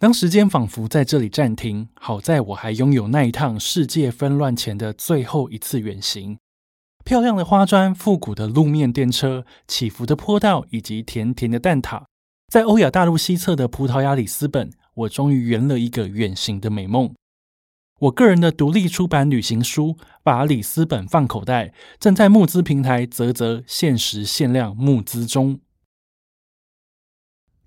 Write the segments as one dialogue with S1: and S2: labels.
S1: 当时间仿佛在这里暂停，好在我还拥有那一趟世界纷乱前的最后一次远行。漂亮的花砖、复古的路面电车、起伏的坡道以及甜甜的蛋挞，在欧亚大陆西侧的葡萄牙里斯本，我终于圆了一个远行的美梦。我个人的独立出版旅行书《把里斯本放口袋》正在募资平台啧啧限时限量募资中。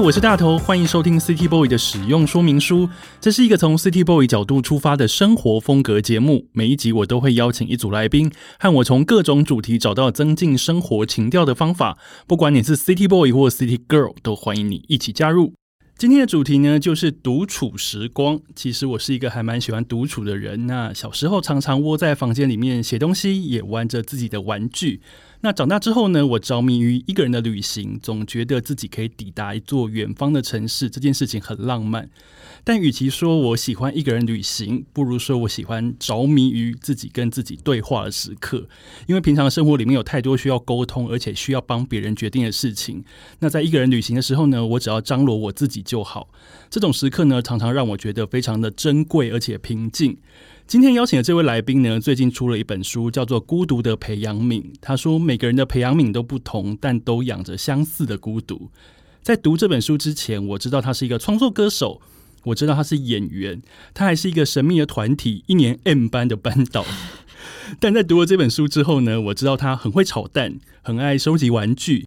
S1: 我是大头，欢迎收听 City Boy 的使用说明书。这是一个从 City Boy 角度出发的生活风格节目。每一集我都会邀请一组来宾，和我从各种主题找到增进生活情调的方法。不管你是 City Boy 或 City Girl，都欢迎你一起加入。今天的主题呢，就是独处时光。其实我是一个还蛮喜欢独处的人。那小时候常常窝在房间里面写东西，也玩着自己的玩具。那长大之后呢？我着迷于一个人的旅行，总觉得自己可以抵达一座远方的城市，这件事情很浪漫。但与其说我喜欢一个人旅行，不如说我喜欢着迷于自己跟自己对话的时刻。因为平常生活里面有太多需要沟通，而且需要帮别人决定的事情。那在一个人旅行的时候呢？我只要张罗我自己就好。这种时刻呢，常常让我觉得非常的珍贵，而且平静。今天邀请的这位来宾呢，最近出了一本书，叫做《孤独的培养皿》。他说，每个人的培养皿都不同，但都养着相似的孤独。在读这本书之前，我知道他是一个创作歌手，我知道他是演员，他还是一个神秘的团体一年 M 班的班导。但在读了这本书之后呢，我知道他很会炒蛋，很爱收集玩具。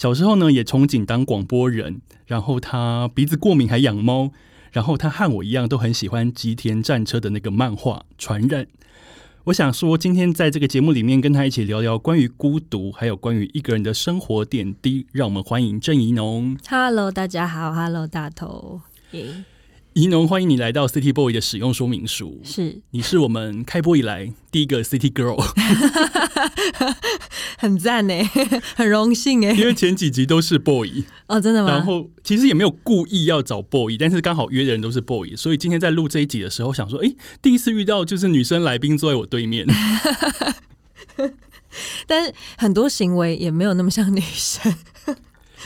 S1: 小时候呢，也憧憬当广播人。然后他鼻子过敏，还养猫。然后他和我一样都很喜欢吉田战车的那个漫画《传染》。我想说，今天在这个节目里面跟他一起聊聊关于孤独，还有关于一个人的生活点滴。让我们欢迎郑怡农。
S2: Hello，大家好。Hello，大头。
S1: 怡农，欢迎你来到 City Boy 的使用说明书。
S2: 是，
S1: 你是我们开播以来第一个 City Girl，
S2: 很赞呢，很荣幸哎。
S1: 因为前几集都是 Boy
S2: 哦，真的吗？
S1: 然后其实也没有故意要找 Boy，但是刚好约的人都是 Boy，所以今天在录这一集的时候，想说，哎，第一次遇到就是女生来宾坐在我对面。
S2: 但是很多行为也没有那么像女生。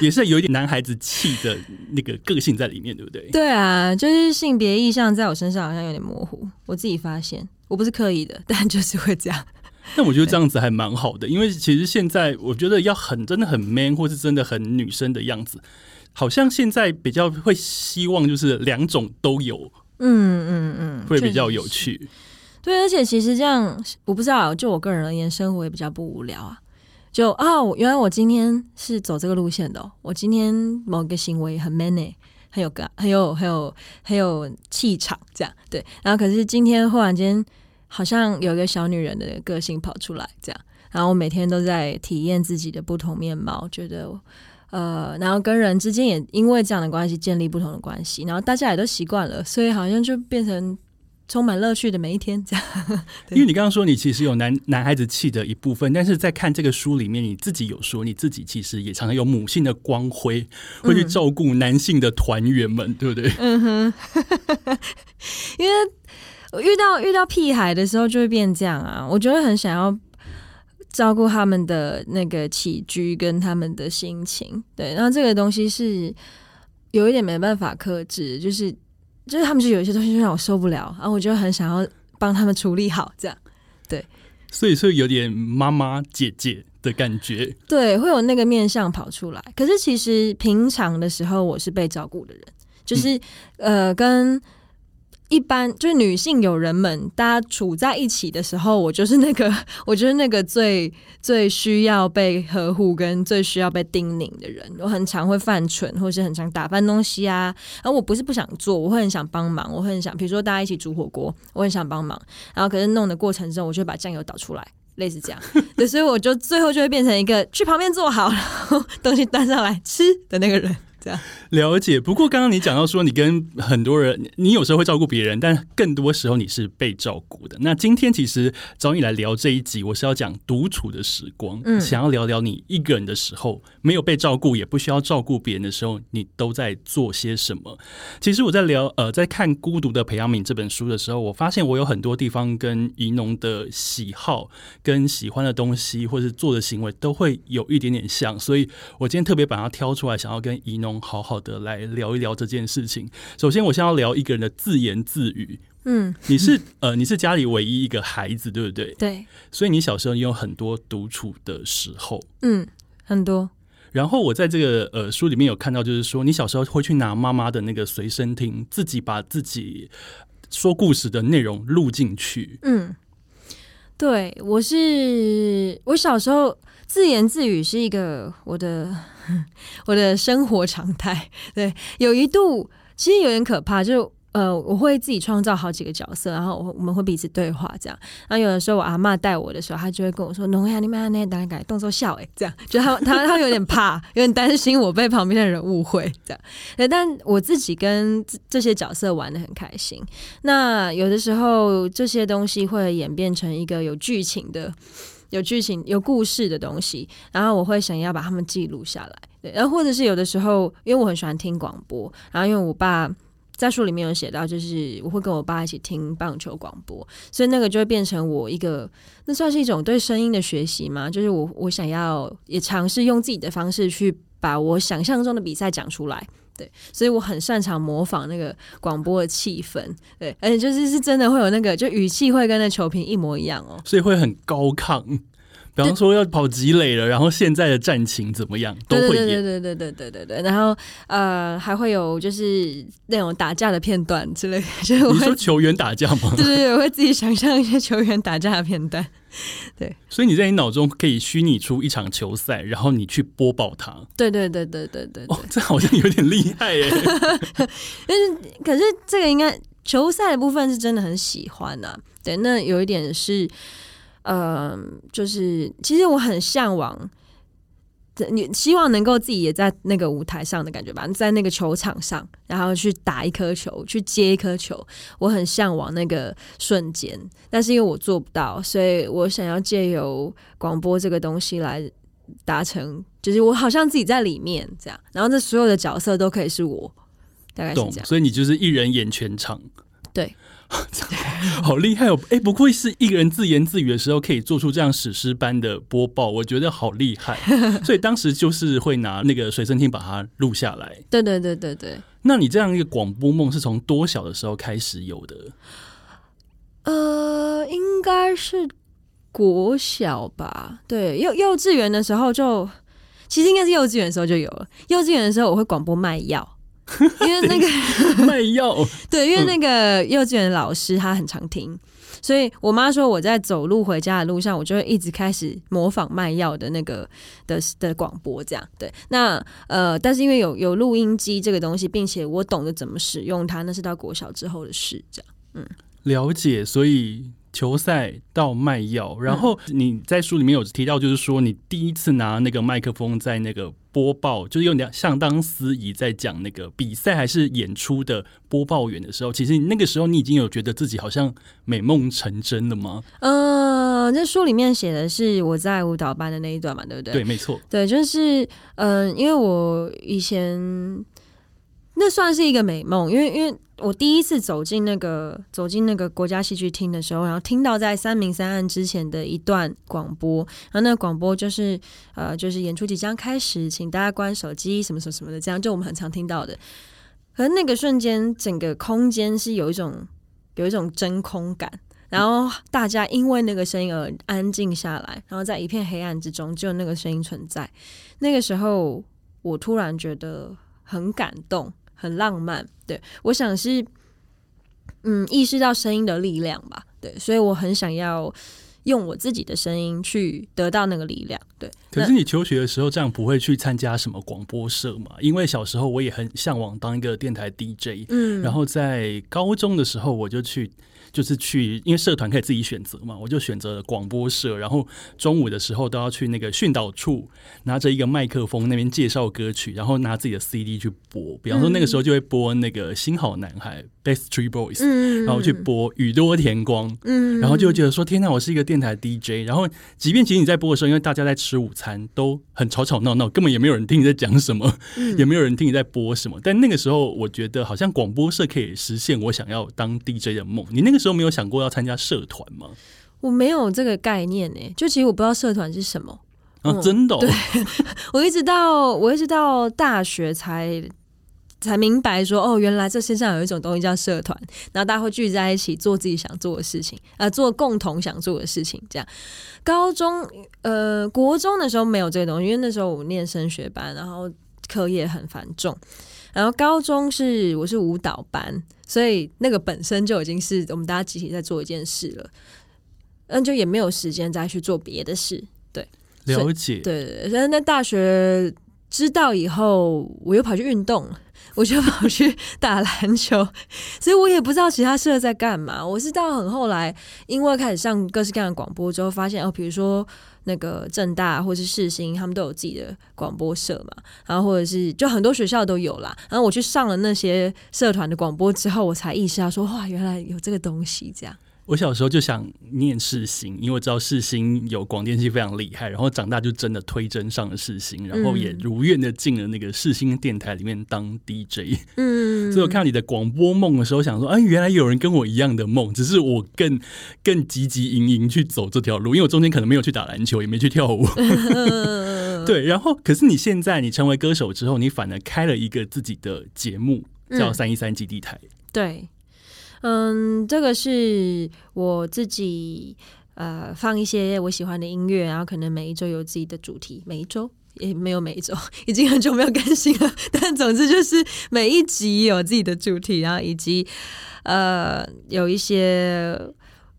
S1: 也是有一点男孩子气的那个个性在里面，对不对？
S2: 对啊，就是性别意向在我身上好像有点模糊。我自己发现，我不是刻意的，但就是会这样。
S1: 但我觉得这样子还蛮好的，因为其实现在我觉得要很真的很 man 或是真的很女生的样子，好像现在比较会希望就是两种都有。
S2: 嗯嗯嗯，
S1: 会比较有趣。
S2: 对，而且其实这样，我不知道，就我个人而言，生活也比较不无聊啊。就啊，原来我今天是走这个路线的。我今天某个行为很 man，很有感，很有很有很有气场，这样对。然后可是今天忽然间，好像有一个小女人的个性跑出来，这样。然后我每天都在体验自己的不同面貌，觉得呃，然后跟人之间也因为这样的关系建立不同的关系，然后大家也都习惯了，所以好像就变成。充满乐趣的每一天，这样。
S1: 因为你刚刚说你其实有男男孩子气的一部分，但是在看这个书里面，你自己有说你自己其实也常常有母性的光辉，会去照顾男性的团员们，对不对？
S2: 嗯哼。因为我遇到遇到屁孩的时候就会变这样啊，我就会很想要照顾他们的那个起居跟他们的心情。对，然后这个东西是有一点没办法克制，就是。就是他们就有一些东西就让我受不了，然后我就很想要帮他们处理好，这样对，
S1: 所以是有点妈妈姐姐的感觉，
S2: 对，会有那个面相跑出来。可是其实平常的时候，我是被照顾的人，就是呃跟。一般就是女性友人们，大家处在一起的时候，我就是那个，我就是那个最最需要被呵护跟最需要被叮咛的人。我很常会犯蠢，或是很常打翻东西啊。然后我不是不想做，我会很想帮忙，我会很想，比如说大家一起煮火锅，我很想帮忙。然后可是弄的过程中，我就把酱油倒出来，类似这样。对，所以我就最后就会变成一个去旁边坐好，然后东西端上来吃的那个人。这样
S1: 了解。不过刚刚你讲到说，你跟很多人，你有时候会照顾别人，但更多时候你是被照顾的。那今天其实找你来聊这一集，我是要讲独处的时光，
S2: 嗯
S1: 想要聊聊你一个人的时候，没有被照顾，也不需要照顾别人的时候，你都在做些什么。其实我在聊呃，在看《孤独的培养皿》这本书的时候，我发现我有很多地方跟怡农的喜好、跟喜欢的东西，或是做的行为，都会有一点点像。所以我今天特别把它挑出来，想要跟怡农好好的来聊一聊这件事情。首先，我先要聊一个人的自言自语。
S2: 嗯，
S1: 你是呃，你是家里唯一一个孩子，对不对？
S2: 对，
S1: 所以你小时候也有很多独处的时候。
S2: 嗯，很多，
S1: 然后我在这个呃书里面有看到，就是说你小时候会去拿妈妈的那个随身听，自己把自己说故事的内容录进去。
S2: 嗯，对我是我小时候自言自语是一个我的 我的生活常态。对，有一度其实有点可怕，就呃，我会自己创造好几个角色，然后我我们会彼此对话这样。然后有的时候我阿嬷带我的时候，她就会跟我说：“农呀，你们那大概动作笑哎，这样。”就她她她有点怕，有点担心我被旁边的人误会这样。对，但我自己跟这些角色玩的很开心。那有的时候这些东西会演变成一个有剧情的。有剧情、有故事的东西，然后我会想要把它们记录下来。对，然后或者是有的时候，因为我很喜欢听广播，然后因为我爸在书里面有写到，就是我会跟我爸一起听棒球广播，所以那个就会变成我一个，那算是一种对声音的学习嘛。就是我我想要也尝试用自己的方式去把我想象中的比赛讲出来。对，所以我很擅长模仿那个广播的气氛，对，而且就是是真的会有那个，就语气会跟那球评一模一样哦。
S1: 所以会很高亢。比方说要跑积累了，然后现在的战情怎么样，都
S2: 对
S1: 会演。
S2: 对对对对对对对对，然后呃还会有就是那种打架的片段之类的，就是
S1: 你说球员打架吗？
S2: 对对对，我会自己想象一些球员打架的片段。
S1: 所以你在你脑中可以虚拟出一场球赛，然后你去播报它。
S2: 对对对对对对对
S1: 哦，这好像有点厉害耶。
S2: 可是这个应该球赛的部分是真的很喜欢呐、对，那有一点是，呃，就是其实我很向往。你希望能够自己也在那个舞台上的感觉吧，在那个球场上，然后去打一颗球，去接一颗球，我很向往那个瞬间，但是因为我做不到，所以我想要借由广播这个东西来达成，就是我好像自己在里面这样，然后这所有的角色都可以是我，大概是
S1: 懂
S2: 这，样。
S1: 所以你就是一人演全场。
S2: 对，
S1: 好厉害哦！哎，不愧是一个人自言自语的时候可以做出这样史诗般的播报，我觉得好厉害。所以当时就是会拿那个随身听把它录下来。
S2: 对对对对对，
S1: 那你这样一个广播梦是从多小的时候开始有的？
S2: 呃，应该是国小吧？对，幼幼稚园的时候就，其实应该是幼稚园的时候就有了。幼稚园的时候我会广播卖药，因为那个
S1: 卖药，
S2: 对，因为那个幼稚园老师他很常听，所以我妈说我在走路回家的路上，我就会一直开始模仿卖药的那个的的广播，这样对。那呃，但是因为有有录音机这个东西，并且我懂得怎么使用它，那是到国小之后的事，这样。
S1: 嗯了解。所以球赛到卖药，然后你在书里面有提到，就是说你第一次拿那个麦克风在那个播报，就是有点相当司仪在讲那个比赛还是演出的播报员的时候，其实那个时候你已经有觉得自己好像美梦成真了吗？
S2: 呃，那书里面写的是我在舞蹈班的那一段嘛，对不对？
S1: 对，没错。
S2: 对，就是嗯、呃因为我以前那算是一个美梦，因为因为我第一次走进那个走进那个国家戏剧厅的时候，然后听到在三明三案之前的一段广播，然后那个广播就是呃就是演出即将开始，请大家关手机什么什么什么的，这样就我们很常听到的。可是那个瞬间，整个空间是有一种有一种真空感。然后大家因为那个声音而安静下来，然后在一片黑暗之中，只有那个声音存在。那个时候，我突然觉得很感动，很浪漫。对我想是，嗯，意识到声音的力量吧。对，所以我很想要用我自己的声音去得到那个力量。对，
S1: 可是你求学的时候这样不会去参加什么广播社嘛？因为小时候我也很向往当一个电台 DJ，
S2: 嗯，
S1: 然后在高中的时候我就去。就是去，因为社团可以自己选择嘛，我就选择了广播社。然后中午的时候都要去那个训导处，拿着一个麦克风那边介绍歌曲，然后拿自己的 CD 去播。比方说那个时候就会播那个新好男孩 Best Three Boys，然后去播宇多田光，嗯，然后就觉得说天哪，我是一个电台 DJ。然后即便其实你在播的时候，因为大家在吃午餐，都很吵吵闹闹，根本也没有人听你在讲什么，也没有人听你在播什么。但那个时候我觉得好像广播社可以实现我想要当 DJ 的梦。你那个。时候没有想过要参加社团吗？
S2: 我没有这个概念呢，就其实我不知道社团是什么
S1: 啊，真的。
S2: 对，我一直到我一直到大学才才明白说，哦，原来这世上有一种东西叫社团，然后大家会聚在一起做自己想做的事情，呃，做共同想做的事情。这样，高中呃国中的时候没有这个东西，因为那时候我念升学班，然后课业很繁重。然后高中是我是舞蹈班，所以那个本身就已经是我们大家集体在做一件事了，嗯就也没有时间再去做别的事。对，
S1: 了解。
S2: 对对对。然后在大学知道以后，我又跑去运动，我就跑去打篮球，所以我也不知道其他社在干嘛。我是到很后来，因为开始上各式各样的广播之后，发现哦，比如说。那个正大或是世新，他们都有自己的广播社嘛，然后或者是就很多学校都有啦。然后我去上了那些社团的广播之后，我才意识到说，哇，原来有这个东西这样。
S1: 我小时候就想念世新，因为我知道世新有广电系非常厉害，然后长大就真的推甄上了世新，然后也如愿的进了那个世新电台里面当 DJ。嗯，所以我看到你的广播梦的时候，想说，哎，原来有人跟我一样的梦，只是我更更积极营营去走这条路，因为我中间可能没有去打篮球，也没去跳舞。对，然后可是你现在你成为歌手之后，你反而开了一个自己的节目，叫三一三基地台。
S2: 对。嗯，这个是我自己呃放一些我喜欢的音乐，然后可能每一周有自己的主题，每一周也没有每一周，已经很久没有更新了。但总之就是每一集有自己的主题，然后以及呃有一些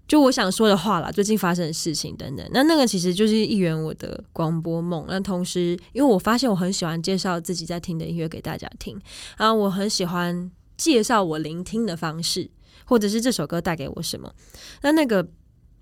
S2: 就我想说的话啦，最近发生的事情等等。那那个其实就是一圆我的广播梦。那同时，因为我发现我很喜欢介绍自己在听的音乐给大家听，然后我很喜欢介绍我聆听的方式。或者是这首歌带给我什么？那那个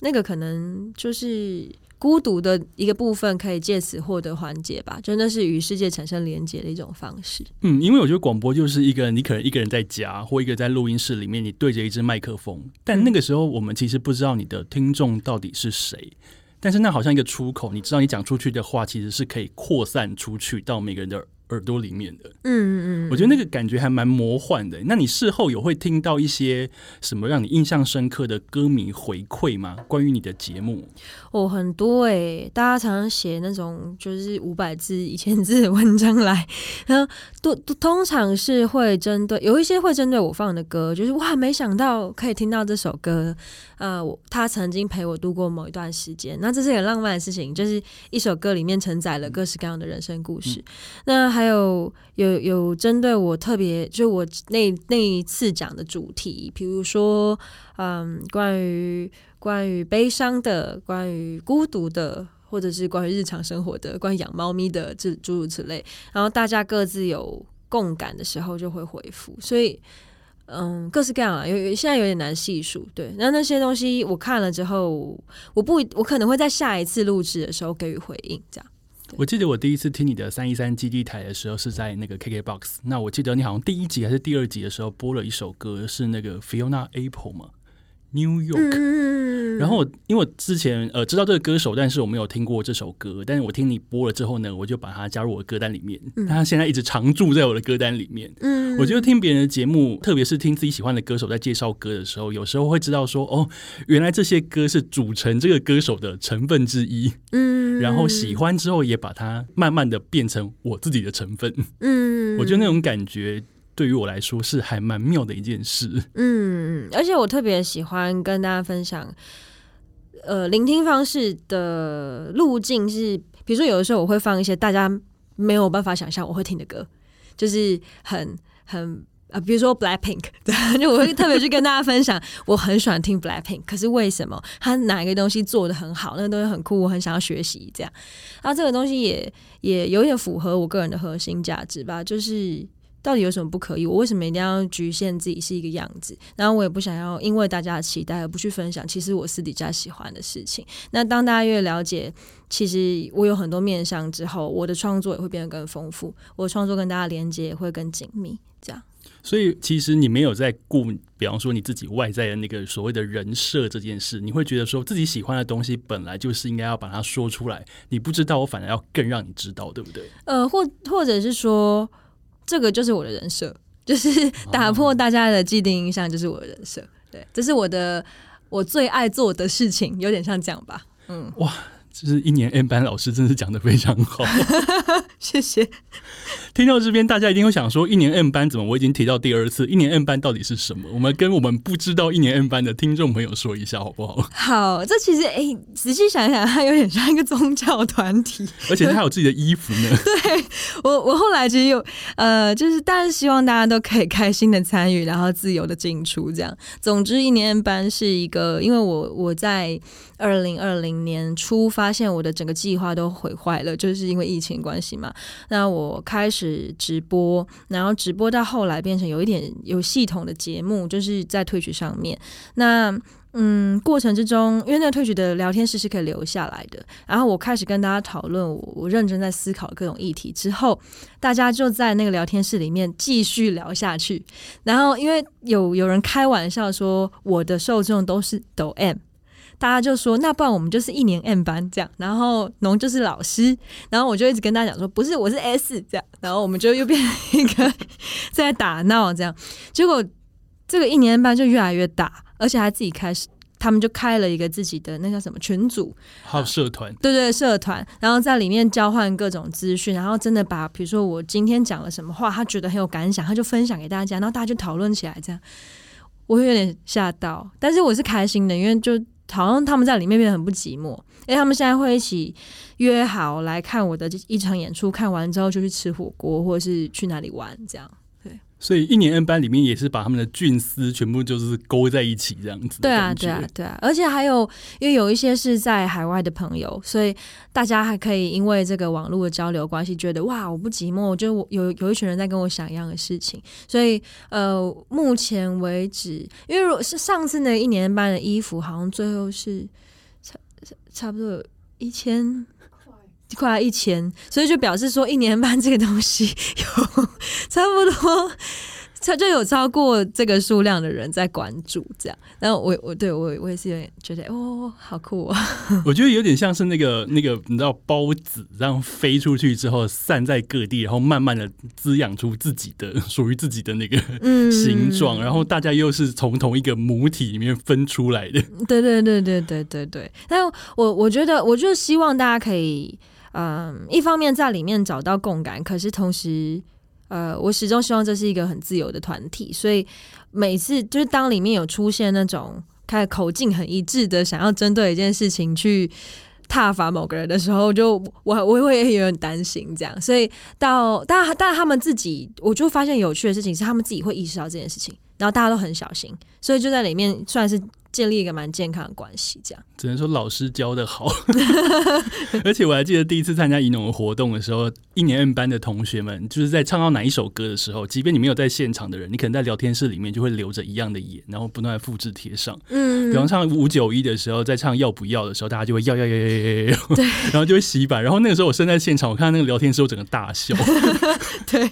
S2: 那个可能就是孤独的一个部分，可以借此获得缓解吧。真的是与世界产生连接的一种方式。
S1: 嗯，因为我觉得广播就是一个你可能一个人在家，或一个在录音室里面，你对着一支麦克风，但那个时候我们其实不知道你的听众到底是谁。但是那好像一个出口，你知道你讲出去的话，其实是可以扩散出去到每个人的。耳朵里面的，嗯嗯嗯，我觉得那个感觉还蛮魔幻的。那你事后有会听到一些什么让你印象深刻的歌迷回馈吗？关于你的节目？
S2: 哦，很多哎，大家常常写那种就是五百字、一千字的文章来，然后都通常是会针对有一些会针对我放的歌，就是哇，没想到可以听到这首歌，呃，他曾经陪我度过某一段时间，那这是很浪漫的事情，就是一首歌里面承载了各式各样的人生故事，那还。还有有有针对我特别，就我那那一次讲的主题，比如说，嗯，关于关于悲伤的，关于孤独的，或者是关于日常生活的，关于养猫咪的，这诸如此类。然后大家各自有共感的时候，就会回复。所以，嗯，各式各样啊，有现在有点难细数。对，那那些东西我看了之后，我不，我可能会在下一次录制的时候给予回应，这样。
S1: 我记得我第一次听你的三一三基地台的时候是在那个 KKBOX，那我记得你好像第一集还是第二集的时候播了一首歌，是那个 Fiona Apple 嘛。New York，然后我因为我之前呃知道这个歌手，但是我没有听过这首歌。但是我听你播了之后呢，我就把它加入我的歌单里面。他现在一直常驻在我的歌单里面。嗯，我觉得听别人的节目，特别是听自己喜欢的歌手在介绍歌的时候，有时候会知道说，哦，原来这些歌是组成这个歌手的成分之一。嗯，然后喜欢之后，也把它慢慢的变成我自己的成分。嗯，我觉得那种感觉。对于我来说是还蛮妙的一件事。
S2: 嗯，而且我特别喜欢跟大家分享，呃，聆听方式的路径是，比如说有的时候我会放一些大家没有办法想象我会听的歌，就是很很啊，比如说 Blackpink，对，就我会特别去跟大家分享，我很喜欢听 Blackpink，可是为什么他哪一个东西做的很好，那个东西很酷，我很想要学习这样。然后这个东西也也有点符合我个人的核心价值吧，就是到底有什么不可以？我为什么一定要局限自己是一个样子？然后我也不想要因为大家的期待而不去分享，其实我私底下喜欢的事情。那当大家越了解，其实我有很多面向之后，我的创作也会变得更丰富，我的创作跟大家连接也会更紧密，这样。
S1: 所以其实你没有在顾，比方说你自己外在的那个所谓的人设这件事，你会觉得说自己喜欢的东西本来就是应该要把它说出来，你不知道我反而要更让你知道，对不对？
S2: 呃，或或者是说，这个就是我的人设，就是打破大家的既定印象，就是我的人设。对，这是我的我最爱做的事情，有点像这样吧。嗯，
S1: 哇，就是一年 M 班老师真是讲的非常好，
S2: 谢谢。
S1: 听到这边，大家一定会想说：一年 M 班怎么我已经提到第二次？一年 M 班到底是什么？我们跟我们不知道一年 M 班的听众朋友说一下好不好？
S2: 好，这其实哎，仔细想想，它有点像一个宗教团体，
S1: 而且它还有自己的衣服呢。
S2: 对我，我后来其实有呃，就是但是希望大家都可以开心的参与，然后自由的进出，这样。总之，一年 M 班是一个，因为我我在二零二零年初发发现我的整个计划都毁坏了，就是因为疫情关系嘛。那我开始。直播，然后直播到后来变成有一点有系统的节目，就是在退取上面。那嗯，过程之中，因为那个退取的聊天室是可以留下来的。然后我开始跟大家讨论，我我认真在思考各种议题之后，大家就在那个聊天室里面继续聊下去。然后因为有有人开玩笑说，我的受众都是抖 M。大家就说，那不然我们就是一年 M 班这样，然后农就是老师，然后我就一直跟大家讲说，不是，我是 S 这样，然后我们就又变成一个在打闹这样，结果这个一年班就越来越大，而且还自己开始，他们就开了一个自己的那叫什么群组，
S1: 还有社团，
S2: 对对，社团，然后在里面交换各种资讯，然后真的把，比如说我今天讲了什么话，他觉得很有感想，他就分享给大家，然后大家就讨论起来，这样，我会有点吓到，但是我是开心的，因为就。好像他们在里面变得很不寂寞，因为他们现在会一起约好来看我的一场演出，看完之后就去吃火锅，或者是去哪里玩，这样。
S1: 所以一年 N 班里面也是把他们的菌丝全部就是勾在一起这样子。
S2: 对啊，对啊，对啊，而且还有，因为有一些是在海外的朋友，所以大家还可以因为这个网络的交流关系，觉得哇，我不寂寞，就我有有一群人在跟我想一样的事情。所以呃，目前为止，因为如果是上次那一年班的衣服，好像最后是差差不多有一千。快一千，所以就表示说一年半这个东西 有差不多，它就有超过这个数量的人在关注这样。然后我我对我我也是有点觉得哦，好酷啊！
S1: 我觉得有点像是那个那个你知道孢子这样飞出去之后散在各地，然后慢慢的滋养出自己的属于自己的那个形状，然后大家又是从同一个母体里面分出来的。
S2: 对对对对对对对。但我我觉得，我就希望大家可以。嗯，一方面在里面找到共感，可是同时，呃，我始终希望这是一个很自由的团体，所以每次就是当里面有出现那种开口径很一致的，想要针对一件事情去挞伐某个人的时候，就我我会有点担心这样，所以到但但他们自己，我就发现有趣的事情是他们自己会意识到这件事情，然后大家都很小心，所以就在里面算是。建立一个蛮健康的关系，这样
S1: 只能说老师教的好，而且我还记得第一次参加怡农的活动的时候，一年 N 班的同学们就是在唱到哪一首歌的时候，即便你没有在现场的人，你可能在聊天室里面就会留着一样的眼，然后不断的复制贴上。嗯，比方唱五九一的时候，在唱要不要的时候，大家就会要要要要要要，对，然后就会洗版。然后那个时候我身在现场，我看到那个聊天室，我整个大笑。
S2: 对。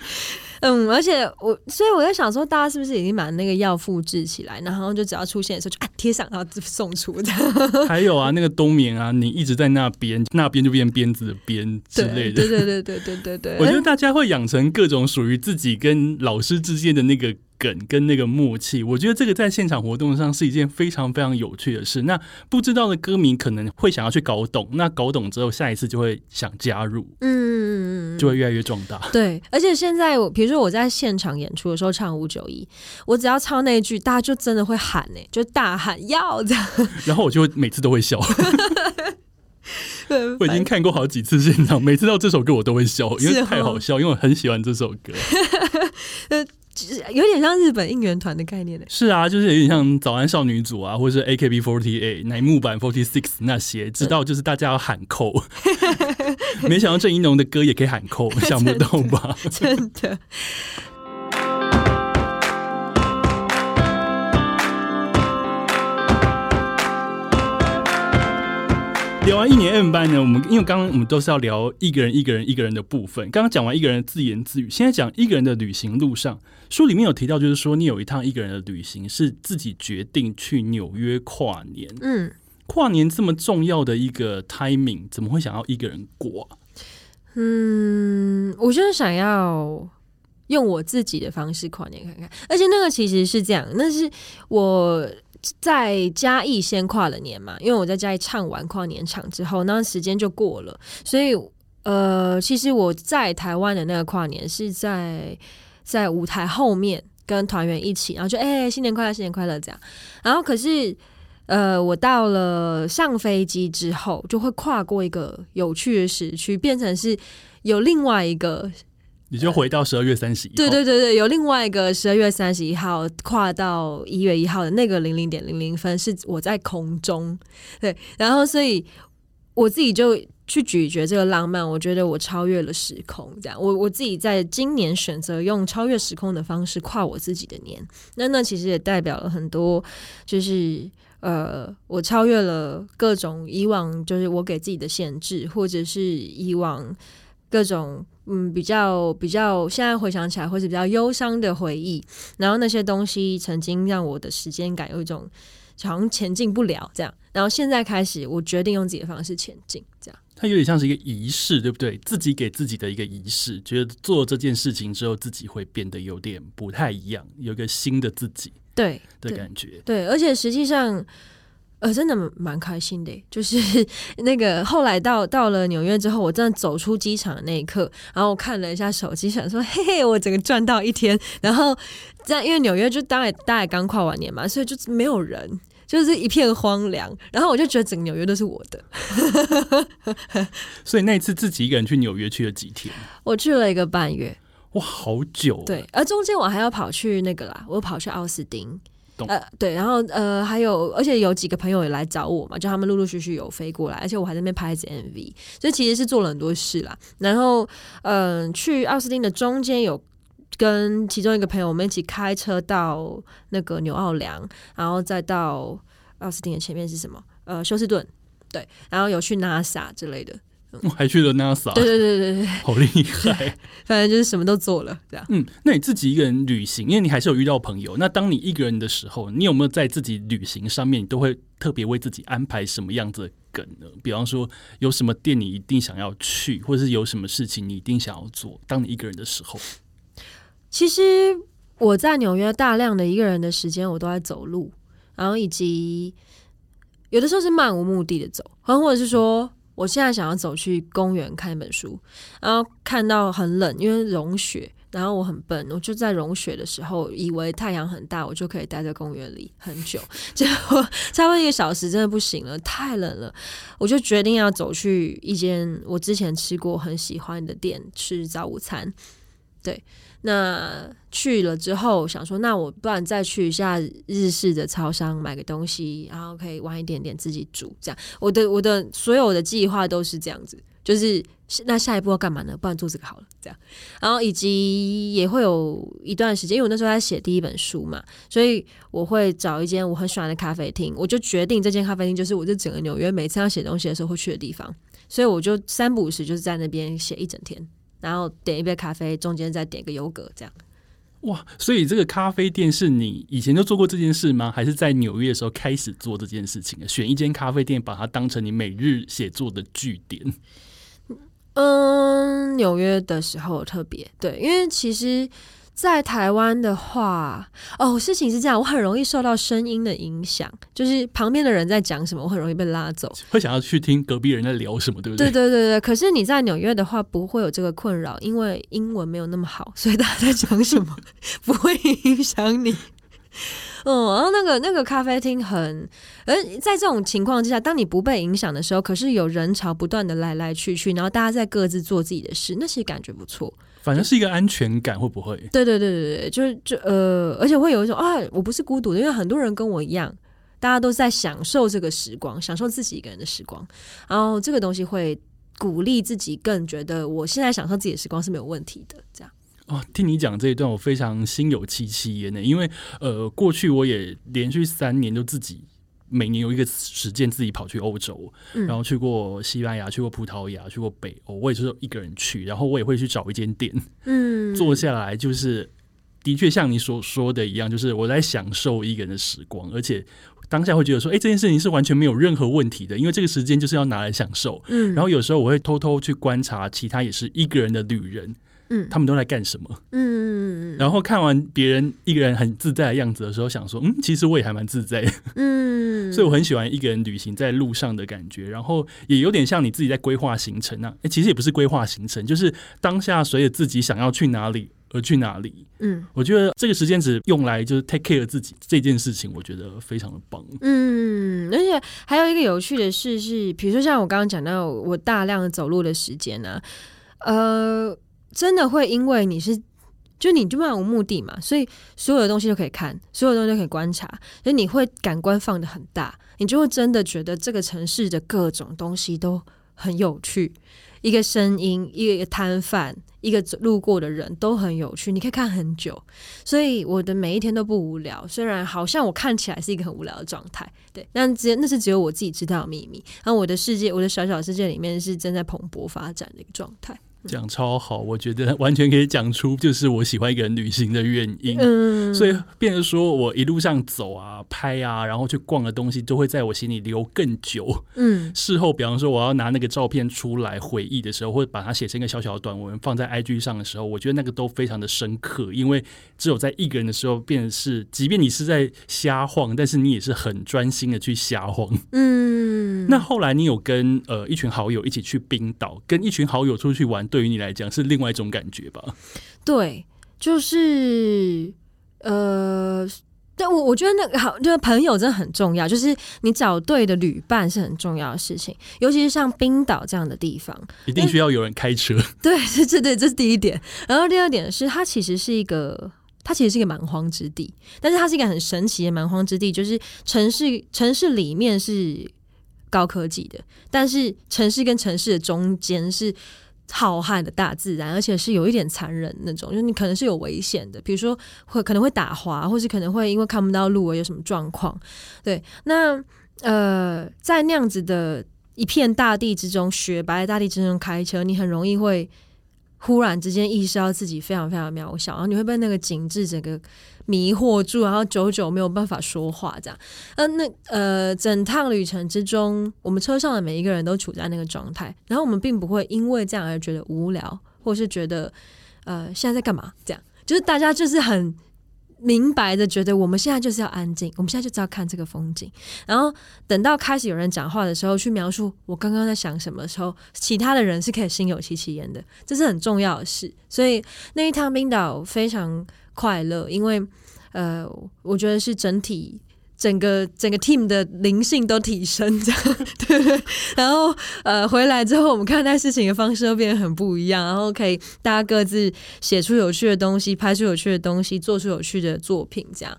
S2: 嗯，而且我，所以我在想说，大家是不是已经把那个药复制起来，然后就只要出现的时候就啊贴上，然后送出的。
S1: 还有啊，那个冬眠啊，你一直在那边，那边就变鞭子的鞭之类
S2: 的。对对对对对对对。
S1: 我觉得大家会养成各种属于自己跟老师之间的那个。梗跟那个默契，我觉得这个在现场活动上是一件非常非常有趣的事。那不知道的歌迷可能会想要去搞懂，那搞懂之后，下一次就会想加入，嗯，就会越来越壮大。
S2: 对，而且现在我比如说我在现场演出的时候唱五九一，我只要唱那一句，大家就真的会喊呢，就大喊要这样，
S1: 然后我就每次都会笑。我已经看过好几次现场，每次到这首歌我都会笑，因为太好笑，因为我很喜欢这首歌。
S2: 有点像日本应援团的概念呢。
S1: 是啊，就是有点像早安少女组啊，或者是 AKB48 乃木坂 Forty Six 那些，知道就是大家要喊扣。没想到郑一农的歌也可以喊扣，想不到吧？
S2: 真的。
S1: 聊完一年 M 班呢，我们因为刚刚我们都是要聊一个人一个人一个人的部分。刚刚讲完一个人自言自语，现在讲一个人的旅行路上，书里面有提到，就是说你有一趟一个人的旅行是自己决定去纽约跨年。
S2: 嗯，
S1: 跨年这么重要的一个 timing，怎么会想要一个人过？
S2: 嗯，我就是想要用我自己的方式跨年看看，而且那个其实是这样，那是我。在嘉义先跨了年嘛，因为我在嘉义唱完跨年场之后，那时间就过了，所以呃，其实我在台湾的那个跨年是在在舞台后面跟团员一起，然后就哎新年快乐新年快乐这样，然后可是呃我到了上飞机之后，就会跨过一个有趣的时区，变成是有另外一个。
S1: 你就回到十二月三十一。
S2: 对对对对，有另外一个十二月三十一号跨到一月一号的那个零零点零零分是我在空中，对，然后所以我自己就去咀嚼这个浪漫，我觉得我超越了时空，这样我我自己在今年选择用超越时空的方式跨我自己的年，那那其实也代表了很多，就是呃，我超越了各种以往就是我给自己的限制，或者是以往各种。嗯，比较比较，现在回想起来会是比较忧伤的回忆。然后那些东西曾经让我的时间感有一种好像前进不了这样。然后现在开始，我决定用自己的方式前进，这样。
S1: 它有点像是一个仪式，对不对？自己给自己的一个仪式，觉得做这件事情之后，自己会变得有点不太一样，有一个新的自己，
S2: 对
S1: 的感觉。
S2: 对，而且实际上。呃，真的蛮开心的，就是 那个后来到到了纽约之后，我真的走出机场的那一刻，然后我看了一下手机，想说嘿嘿，我整个赚到一天。然后在因为纽约就当然大概刚跨完年嘛，所以就没有人，就是一片荒凉。然后我就觉得整个纽约都是我的。
S1: 所以那一次自己一个人去纽约去了几天？
S2: 我去了一个半月，
S1: 哇，好久。
S2: 对，而中间我还要跑去那个啦，我跑去奥斯汀。呃，对，然后呃，还有，而且有几个朋友也来找我嘛，就他们陆陆续续有飞过来，而且我还在那边拍一支 MV，所以其实是做了很多事啦。然后，嗯，去奥斯汀的中间有跟其中一个朋友，我们一起开车到那个纽奥良，然后再到奥斯汀的前面是什么？呃，休斯顿，对，然后有去 NASA 之类的。
S1: 我还去了 NASA，
S2: 对对对对对，
S1: 好厉害！
S2: 反正就是什么都做了，这样。
S1: 嗯，那你自己一个人旅行，因为你还是有遇到朋友。那当你一个人的时候，你有没有在自己旅行上面，你都会特别为自己安排什么样子的梗呢？比方说，有什么店你一定想要去，或者是有什么事情你一定想要做？当你一个人的时候，
S2: 其实我在纽约大量的一个人的时间，我都在走路，然后以及有的时候是漫无目的的走，然后或者是说。我现在想要走去公园看一本书，然后看到很冷，因为融雪，然后我很笨，我就在融雪的时候，以为太阳很大，我就可以待在公园里很久，结果差不多一个小时真的不行了，太冷了，我就决定要走去一间我之前吃过很喜欢的店吃早午餐，对。那去了之后，想说，那我不然再去一下日式的超商买个东西，然后可以晚一点点自己煮。这样，我的我的所有的计划都是这样子，就是那下一步要干嘛呢？不然做这个好了，这样。然后以及也会有一段时间，因为我那时候在写第一本书嘛，所以我会找一间我很喜欢的咖啡厅，我就决定这间咖啡厅就是我这整个纽约每次要写东西的时候会去的地方，所以我就三不五时就是在那边写一整天。然后点一杯咖啡，中间再点个优格，这样。
S1: 哇，所以这个咖啡店是你以前就做过这件事吗？还是在纽约的时候开始做这件事情？选一间咖啡店，把它当成你每日写作的据点。
S2: 嗯，纽约的时候特别对，因为其实。在台湾的话，哦，事情是这样，我很容易受到声音的影响，就是旁边的人在讲什么，我很容易被拉走，
S1: 会想要去听隔壁人在聊什么，对不
S2: 对？对对对对。可是你在纽约的话，不会有这个困扰，因为英文没有那么好，所以大家在讲什么不会影响你。嗯，然后那个那个咖啡厅很，而在这种情况之下，当你不被影响的时候，可是有人潮不断的来来去去，然后大家在各自做自己的事，那些感觉不错。
S1: 反正是一个安全感，会不会？
S2: 对对对对对，就是就呃，而且会有一种啊，我不是孤独的，因为很多人跟我一样，大家都在享受这个时光，享受自己一个人的时光，然后这个东西会鼓励自己，更觉得我现在享受自己的时光是没有问题的，这样。
S1: 哦，听你讲这一段，我非常心有戚戚焉呢。因为呃，过去我也连续三年都自己每年有一个时间自己跑去欧洲，然后去过西班牙，去过葡萄牙，去过北欧，我也是一个人去，然后我也会去找一间店，嗯，坐下来，就是的确像你所说的一样，就是我在享受一个人的时光，而且当下会觉得说，哎，这件事情是完全没有任何问题的，因为这个时间就是要拿来享受。嗯，然后有时候我会偷偷去观察其他也是一个人的旅人。嗯，他们都在干什么？嗯，然后看完别人一个人很自在的样子的时候，想说，嗯，其实我也还蛮自在的。嗯，所以我很喜欢一个人旅行在路上的感觉，然后也有点像你自己在规划行程啊。哎，其实也不是规划行程，就是当下随着自己想要去哪里而去哪里。嗯，我觉得这个时间只用来就是 take care 自己这件事情，我觉得非常的棒。
S2: 嗯，而且还有一个有趣的事是，比如说像我刚刚讲到我大量的走路的时间呢，呃。真的会因为你是，就你就漫无目的嘛，所以所有的东西都可以看，所有东西都可以观察，所以你会感官放的很大，你就会真的觉得这个城市的各种东西都很有趣，一个声音，一个摊贩，一个路过的人都很有趣，你可以看很久，所以我的每一天都不无聊，虽然好像我看起来是一个很无聊的状态，对，但只那是只有我自己知道的秘密，然后我的世界，我的小小世界里面是正在蓬勃发展的一个状态。
S1: 讲超好，我觉得完全可以讲出就是我喜欢一个人旅行的原因。嗯，所以变成说我一路上走啊、拍啊，然后去逛的东西，都会在我心里留更久。嗯，事后比方说我要拿那个照片出来回忆的时候，或者把它写成一个小小的短文放在 IG 上的时候，我觉得那个都非常的深刻。因为只有在一个人的时候，变是即便你是在瞎晃，但是你也是很专心的去瞎晃。嗯，那后来你有跟呃一群好友一起去冰岛，跟一群好友出去玩。对于你来讲是另外一种感觉吧？
S2: 对，就是呃，但我我觉得那个好，就是朋友真的很重要，就是你找对的旅伴是很重要的事情，尤其是像冰岛这样的地方，
S1: 一定需要有人开车。
S2: 对，这这对，这是第一点。然后第二点是，它其实是一个，它其实是一个蛮荒之地，但是它是一个很神奇的蛮荒之地，就是城市城市里面是高科技的，但是城市跟城市的中间是。浩瀚的大自然，而且是有一点残忍那种，就是你可能是有危险的，比如说会可能会打滑，或是可能会因为看不到路而有什么状况。对，那呃，在那样子的一片大地之中，雪白的大地之中开车，你很容易会。忽然之间意识到自己非常非常渺小，然后你会被那个景致整个迷惑住，然后久久没有办法说话，这样。呃，那呃，整趟旅程之中，我们车上的每一个人都处在那个状态，然后我们并不会因为这样而觉得无聊，或是觉得呃现在在干嘛？这样，就是大家就是很。明白的觉得我们现在就是要安静，我们现在就是要看这个风景。然后等到开始有人讲话的时候，去描述我刚刚在想什么时候，其他的人是可以心有戚戚焉的，这是很重要的事。所以那一趟冰岛非常快乐，因为呃，我觉得是整体。整个整个 team 的灵性都提升，这样 对。然后呃，回来之后，我们看待事情的方式都变得很不一样。然后可以大家各自写出有趣的东西，拍出有趣的东西，做出有趣的作品，这样。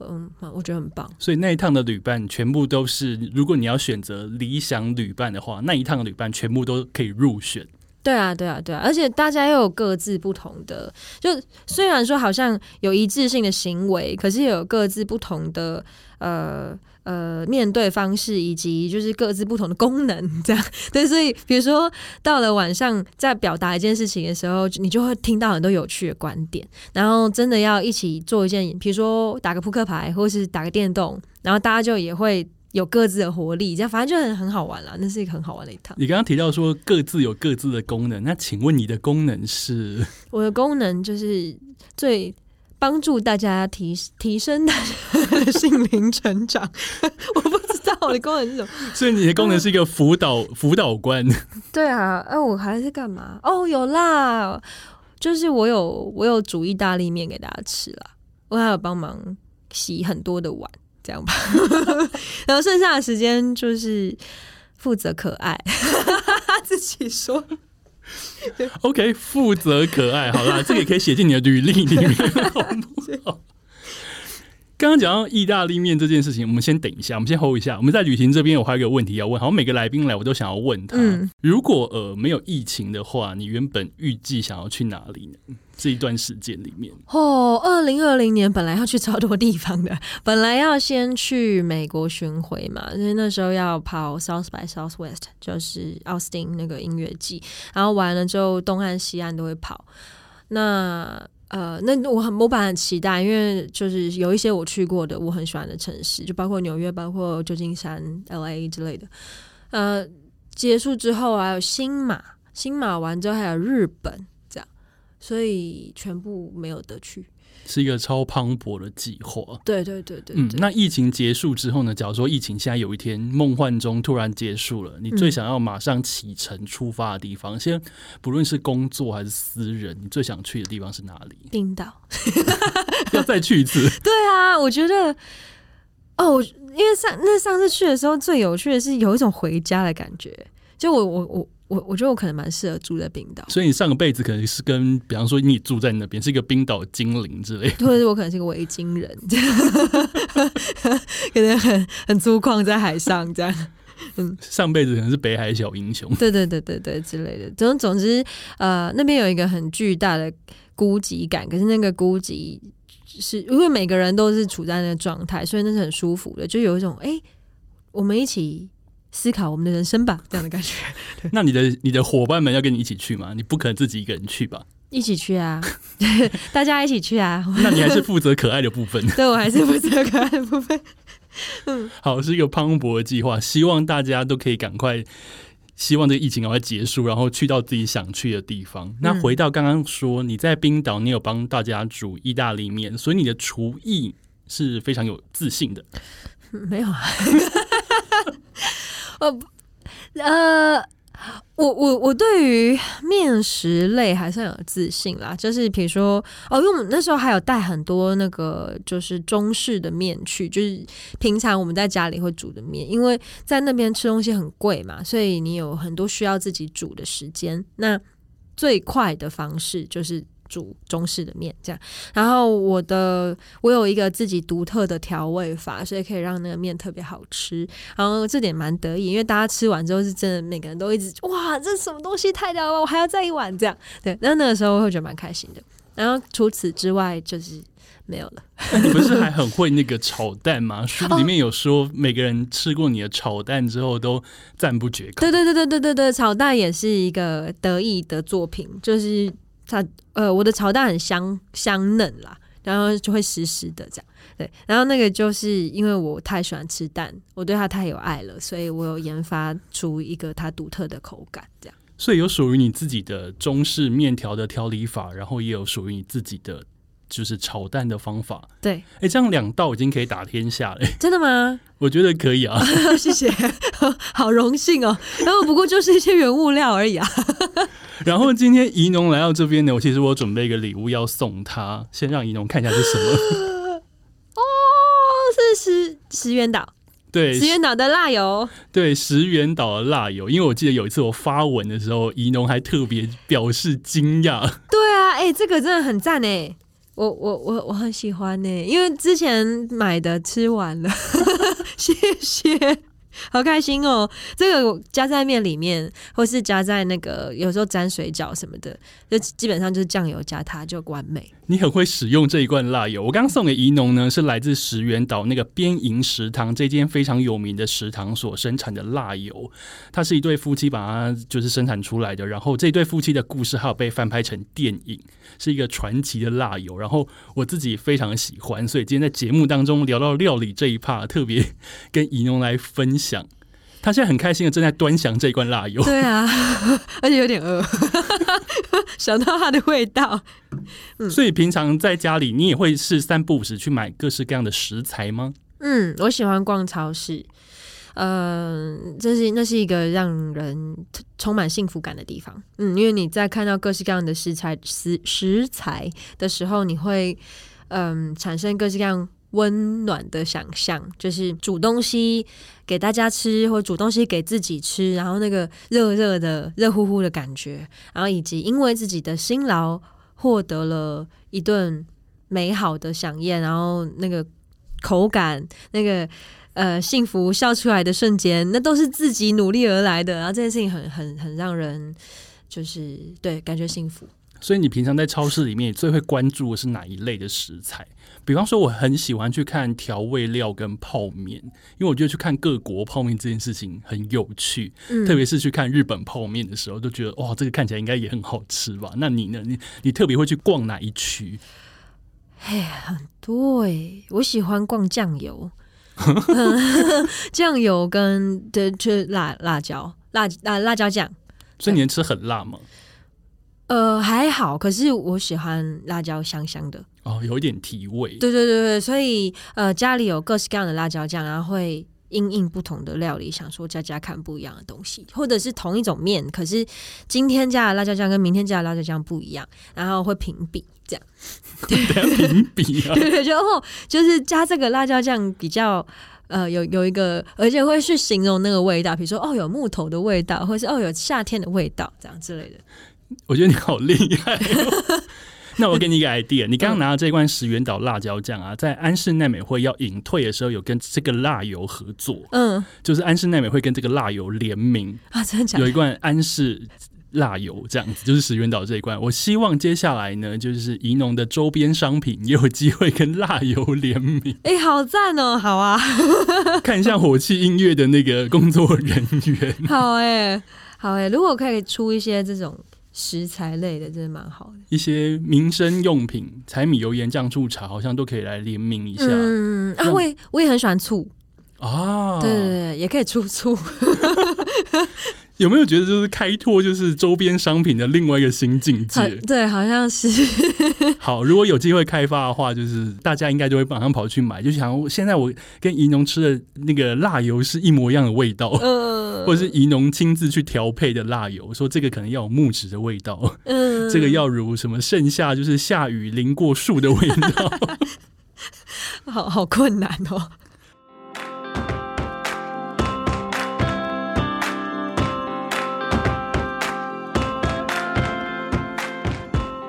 S2: 嗯，我觉得很棒。
S1: 所以那一趟的旅伴全部都是，如果你要选择理想旅伴的话，那一趟的旅伴全部都可以入选。
S2: 对啊，对啊，对啊，而且大家又有各自不同的，就虽然说好像有一致性的行为，可是也有各自不同的呃呃面对方式，以及就是各自不同的功能，这样。对，所以比如说到了晚上，在表达一件事情的时候，你就会听到很多有趣的观点，然后真的要一起做一件，比如说打个扑克牌，或是打个电动，然后大家就也会。有各自的活力，这样反正就很很好玩啦。那是一个很好玩的一趟。
S1: 你刚刚提到说各自有各自的功能，那请问你的功能是？
S2: 我的功能就是最帮助大家提提升大家的心灵成长。我不知道我的功能是什么，
S1: 所以你的功能是一个辅导 辅导官。
S2: 对啊，哎，我还是干嘛？哦，有啦，就是我有我有煮意大利面给大家吃啦，我还有帮忙。洗很多的碗，这样吧。然后剩下的时间就是负责可爱，自己说。
S1: OK，负责可爱，好啦，这个也可以写进你的履历里面，好不好？刚刚讲到意大利面这件事情，我们先等一下，我们先 hold 一下。我们在旅行这边，我还有一个问题要问，好像每个来宾来，我都想要问他：
S2: 嗯
S1: 如果呃没有疫情的话，你原本预计想要去哪里呢？这一段时间里面，
S2: 哦，二零二零年本来要去超多地方的，本来要先去美国巡回嘛，因为那时候要跑 South by Southwest，就是奥斯汀那个音乐季，然后完了之后东岸西岸都会跑。那呃，那我很我本来很期待，因为就是有一些我去过的我很喜欢的城市，就包括纽约、包括旧金山、L A 之类的。呃，结束之后还有新马，新马完之后还有日本，这样，所以全部没有得去。
S1: 是一个超磅礴的计划。
S2: 对对对对
S1: 嗯，那疫情结束之后呢？假如说疫情现在有一天梦幻中突然结束了，你最
S2: 嗯
S1: 想要马上启程出发的地方，先不论是工作还是私人，你最想去的地方是哪里？
S2: 冰岛。
S1: 要再去一次？
S2: 对啊，我觉得哦，因为上那上次去的时候最有趣的是有一种回家的感觉。就我我我我我觉得我可能蛮适合住在冰岛，
S1: 所以你上个辈子可能是跟，比方说你住在那边，是一个冰岛精灵之类的。
S2: 或者是我可能是个维京人，可能很很粗犷在海上这样。
S1: 嗯上辈子可能是北海小英雄。
S2: 对对对对对之类的。总总之，呃，那边有一个很巨大的孤寂感，可是那个孤寂是因为每个人都是处在那个状态，所以那是很舒服的，就有一种哎、诶我们一起思考我们的人生吧这样的感觉。
S1: 那你的你的伙伴们要跟你一起去吗？你不可能自己一个人去吧？
S2: 一起去啊，大家一起去啊。
S1: 那你还是负责可爱的部分。
S2: 对我还是负责可爱的部分。
S1: 好，是一个磅礴的计划，希望大家都可以赶快，希望这个疫情赶快结束，然后去到自己想去的地方。那回到刚刚说，你在冰岛，你有帮大家煮意大利面，所以你的厨艺是非常有自信的。
S2: 没有啊，呃呃，我我我对于面食类还算有自信啦，就是比如说哦，因为我们那时候还有带很多那个就是中式的面去，就是平常我们在家里会煮的面，因为在那边吃东西很贵嘛，所以你有很多需要自己煮的时间。那最快的方式就是煮中式的面，这样。然后我的我有一个自己独特的调味法，所以可以让那个面特别好吃。然后这点蛮得意，因为大家吃完之后是真的每个人都一直哇，这什么东西太屌了，我还要再一碗这样。对，那那个时候会觉得蛮开心的。然后除此之外就是没有了。
S1: 你不是还很会那个炒蛋吗？书里面有说，每个人吃过你的炒蛋之后都赞不绝口。
S2: 对对对对对对对，炒蛋也是一个得意的作品，就是它呃，我的炒蛋很香香嫩啦，然后就会湿湿的这样。对，然后那个就是因为我太喜欢吃蛋，我对它太有爱了，所以我有研发出一个它独特的口感，这样。
S1: 所以有属于你自己的中式面条的调理法，然后也有属于你自己的就是炒蛋的方法。
S2: 对，
S1: 哎，这样两道已经可以打天下了，
S2: 真的吗？
S1: 我觉得可以啊。
S2: 谢谢，好荣幸哦。然后不过就是一些原物料而已啊。
S1: 然后今天怡农来到这边呢，我其实我准备一个礼物要送他，先让怡农看一下是什么。
S2: 哦，是石石原岛，
S1: 对，
S2: 石原岛的辣油。
S1: 对石原岛的辣油，因为我记得有一次我发文的时候，怡农还特别表示惊讶。
S2: 对啊，哎、这个真的很赞哎，我我我我很喜欢呢，因为之前买的吃完了，谢谢。好开心哦！这个加在面里面，或是加在那个有时候沾水饺什么的，就基本上就是酱油加它就完美。
S1: 你很会使用这一罐辣油。我刚刚送给怡农呢，是来自石原岛那个边营食堂这间非常有名的食堂所生产的辣油。它是一对夫妻把它就是生产出来的，然后这对夫妻的故事还有被翻拍成电影，是一个传奇的辣油。然后我自己非常喜欢，所以今天在节目当中聊到料理这一 part，特别跟怡农来分享。他现在很开心的正在端详这一罐辣油。
S2: 对啊，而且有点饿，想到它的味道。
S1: 嗯所以平常在家里，你也会是三不五时去买各式各样的食材吗？
S2: 嗯，我喜欢逛超市，嗯、这是那是一个让人充满幸福感的地方。嗯，因为你在看到各式各样的食材食食材的时候，你会嗯产生各式各样温暖的想象，就是煮东西给大家吃，或煮东西给自己吃，然后那个热热的、热乎乎的感觉，然后以及因为自己的辛劳获得了一顿美好的飨宴，然后那个口感、那个呃幸福笑出来的瞬间，那都是自己努力而来的，然后这件事情很很很让人就是对感觉幸福。
S1: 所以你平常在超市里面最会关注的是哪一类的食材？比方说，我很喜欢去看调味料跟泡面，因为我觉得去看各国泡面这件事情很有趣。
S2: 嗯
S1: 特别是去看日本泡面的时候，就觉得哇，这个看起来应该也很好吃吧？那你呢？你你特别会去逛哪一区？
S2: 哎，很多诶，我喜欢逛酱油，酱油跟的就辣辣椒辣辣辣椒酱。
S1: 所以你能吃很辣吗？
S2: 呃，还好，可是我喜欢辣椒香香的。
S1: 哦，有一点提味。
S2: 对对对对，所以呃，家里有各式各样的辣椒酱，然后会因应不同的料理，想说加加看不一样的东西，或者是同一种面，可是今天加的辣椒酱跟明天加的辣椒酱不一样，然后会评比这样。
S1: 评比啊。
S2: 对 对，就哦，就是加这个辣椒酱比较。呃，有有一个，而且会去形容那个味道，比如说哦，有木头的味道，或是哦，有夏天的味道，这样之类的。
S1: 我觉得你好厉害、哦。那我给你一个 idea，你刚刚拿的这罐石原岛辣椒酱啊，在安室奈美惠要隐退的时候，有跟这个辣油合作，
S2: 嗯
S1: 就是安室奈美惠跟这个辣油联名，
S2: 啊，真的假的？
S1: 有一罐安室辣油这样子，就是石原岛这一罐。我希望接下来呢，就是宜农的周边商品也有机会跟辣油联名，
S2: 哎、好赞哦！好啊，
S1: 看一下火气音乐的那个工作人员。
S2: 好哎、好哎、如果可以出一些这种食材类的，真的蛮好的。
S1: 一些民生用品，柴米油盐酱醋茶，好像都可以来联名一下、
S2: 嗯啊，
S1: 那
S2: 我也我也很喜欢醋，
S1: 啊。
S2: 对对对，也可以出醋。
S1: 有没有觉得就是开拓就是周边商品的另外一个新境界？
S2: 好对，好像是。
S1: 好，如果有机会开发的话，就是大家应该就会马上跑去买，就想现在我跟宜农吃的那个辣油是一模一样的味道，
S2: 嗯
S1: 或者是宜农亲自去调配的辣油，说这个可能要有木质的味道，
S2: 嗯
S1: 这个要如什么盛夏就是下雨淋过树的味道。
S2: 好好困难哦。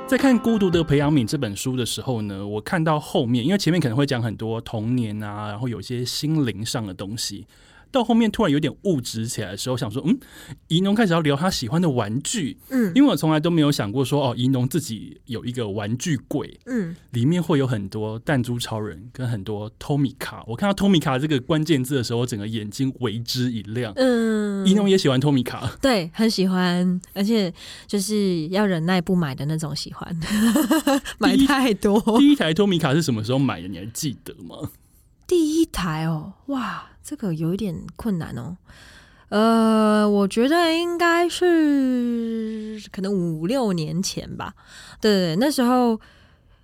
S1: 在看《孤独的培养皿》这本书的时候呢，我看到后面，因为前面可能会讲很多童年啊，然后有些心灵上的东西。到后面突然有点物质起来的时候，想说，嗯，怡农开始要聊他喜欢的玩具，
S2: 嗯
S1: 因为我从来都没有想过说，哦，怡农自己有一个玩具柜，
S2: 嗯，
S1: 里面会有很多弹珠超人跟很多 Tomica。我看到 Tomica 这个关键字的时候，我整个眼睛为之一亮。
S2: 嗯，
S1: 怡农也喜欢 Tomica，
S2: 对，很喜欢，而且就是要忍耐不买的那种喜欢，买太多。
S1: 第一台 Tomica 是什么时候买的？你还记得吗？
S2: 第一台哦，哇，这个有一点困难哦。呃，我觉得应该是可能五六年前吧。对，那时候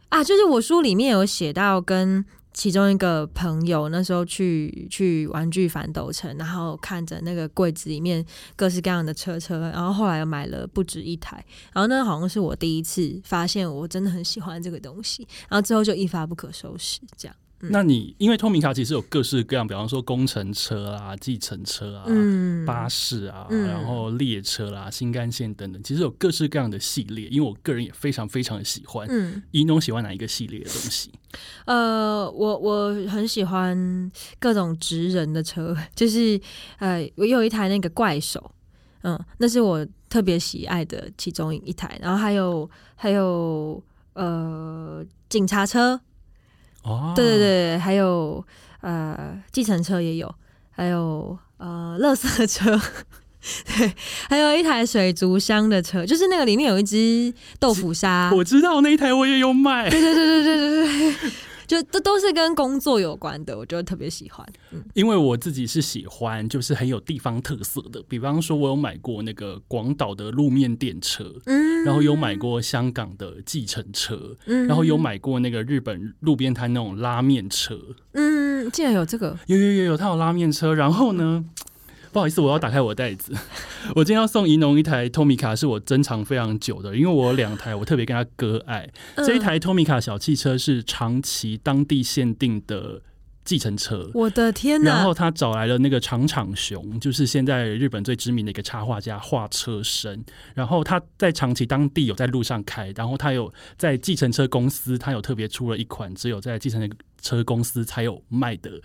S2: 啊，就是我书里面有写到跟。其中一个朋友那时候去去玩具反斗城，然后看着那个柜子里面各式各样的车车，然后后来又买了不止一台，然后那好像是我第一次发现我真的很喜欢这个东西，然后之后就一发不可收拾，这样。嗯
S1: 那你因为 Tomica 其实有各式各样，比方说工程车啊、计程车啊、
S2: 嗯，
S1: 巴士啊，
S2: 嗯
S1: 然后列车啦、新干线等等，其实有各式各样的系列。因为我个人也非常非常的喜欢。
S2: 嗯，
S1: 宜农喜欢哪一个系列的东西？
S2: 呃，我我很喜欢各种职人的车，就是呃，我有一台那个怪手，嗯，那是我特别喜爱的其中一台，然后还有还有呃警察车，
S1: 哦，
S2: 对对对，还有呃计程车也有，还有呃垃圾车。对，还有一台水族箱的车，就是那个里面有一只豆腐鲨，
S1: 我知道那一台我也有买。
S2: 对对对对对对对，就都都是跟工作有关的，我就特别喜欢。嗯
S1: 因为我自己是喜欢，就是很有地方特色的。比方说，我有买过那个广岛的路面电车，
S2: 嗯
S1: 然后有买过香港的计程车，
S2: 嗯
S1: 然后有买过那个日本路边摊那种拉面车。
S2: 嗯，竟然有这个，
S1: 有有有有，他有拉面车。然后呢，不好意思，我要打开我的袋子。我今天要送怡农一台 Tomica，是我珍藏非常久的，因为我有两台，我特别跟他割爱。这一台 Tomica 小汽车是长崎当地限定的。计程车，
S2: 我的天哪！
S1: 然后他找来了那个长场雄，就是现在日本最知名的一个插画家画车身。然后他在长崎当地有在路上开，然后他有在计程车公司，他有特别出了一款只有在计程车公司才有卖的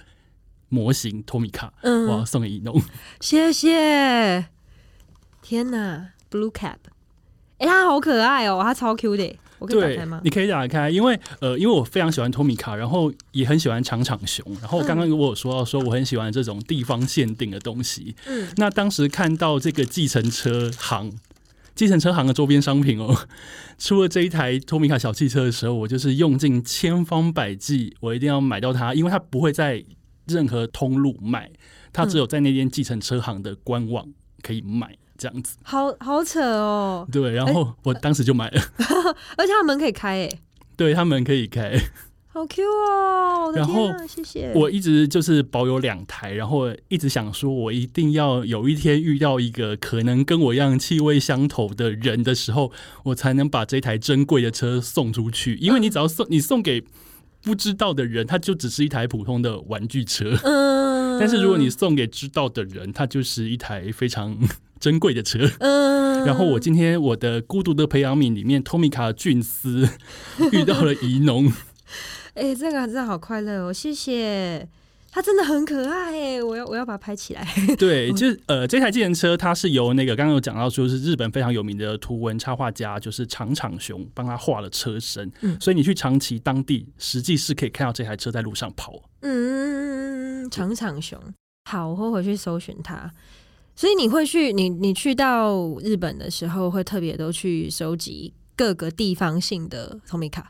S1: 模型托米卡，嗯我要送给一农，
S2: 谢谢。天哪，Blue Cap，哎，它好可爱哦，它超 Q 的。我可以打开吗？
S1: 你可以打开，因为呃，因为我非常喜欢托米卡，然后也很喜欢长场熊，然后刚刚我有说到说我很喜欢这种地方限定的东西。嗯，那当时看到这个计程车行，计程车行的周边商品哦，出了这一台托米卡小汽车的时候，我就是用尽千方百计，我一定要买到它，因为它不会在任何通路卖，他只有在那间计程车行的官网可以卖。这样子，
S2: 好好扯哦。
S1: 对，然后我当时就买了，
S2: 而且他门可以开，哎，
S1: 对，他门可以开，
S2: 好 Q 哦。
S1: 然后
S2: 谢谢。
S1: 我一直就是保有两台，然后一直想说，我一定要有一天遇到一个可能跟我一样气味相投的人的时候，我才能把这台珍贵的车送出去。因为你只要送，你送给不知道的人，它就只是一台普通的玩具车。嗯。但是如果你送给知道的人，它就是一台非常。珍贵的车，嗯，然后我今天我的孤独的培养皿里面，托米卡俊斯 遇到了怡农，
S2: 哎，这个真的好快乐哦，谢谢，它真的很可爱哎，我要我要把它拍起来。
S1: 对，就是呃，这台自行车它是由那个刚刚有讲到说是日本非常有名的图文插画家，就是长场雄帮他画了车身，嗯，所以你去长崎当地，实际是可以看到这台车在路上跑。
S2: 嗯，长场雄，好，我会回去搜寻它。所以你会去你你去到日本的时候，会特别都去收集各个地方性的 Tomica。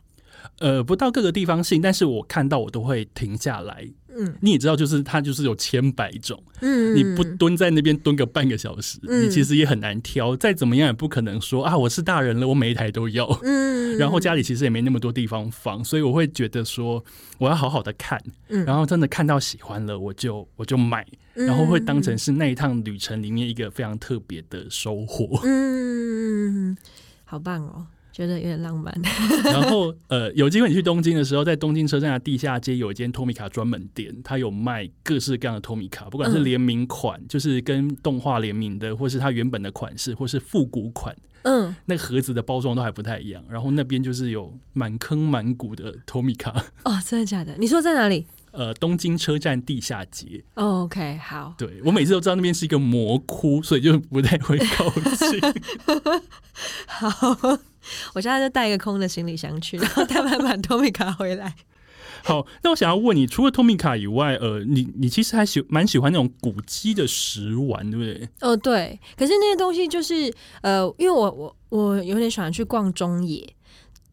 S1: 呃，不到各个地方性，但是我看到我都会停下来。嗯，你也知道，就是它就是有千百种。嗯，你不蹲在那边蹲个半个小时，你其实也很难挑。再怎么样也不可能说啊，我是大人了，我每一台都要。嗯，然后家里其实也没那么多地方放，所以我会觉得说，我要好好的看。嗯，然后真的看到喜欢了，我就我就买，然后会当成是那一趟旅程里面一个非常特别的收获。
S2: 嗯，好棒哦。觉得有点浪漫。
S1: 然后，呃，有机会你去东京的时候，在东京车站的地下街有一间托米卡专门店，它有卖各式各样的托米卡，不管是联名款，就是跟动画联名的，或是它原本的款式，或是复古款。嗯，那盒子的包装都还不太一样。然后那边就是有满坑满谷的托米卡。
S2: 哦，真的假的？你说在哪里？
S1: 呃，东京车站地下街。
S2: OK，好。
S1: 对我每次都知道那边是一个魔窟，所以就不太会靠近。
S2: 好。我现在就带一个空的行李箱去，然后带满满托米卡回来。
S1: 好，那我想要问你，除了托米卡以外，呃，你你其实还喜蛮喜欢那种古迹的食玩，对不对？
S2: 哦，对。可是那些东西就是，呃，因为我我我有点喜欢去逛中野，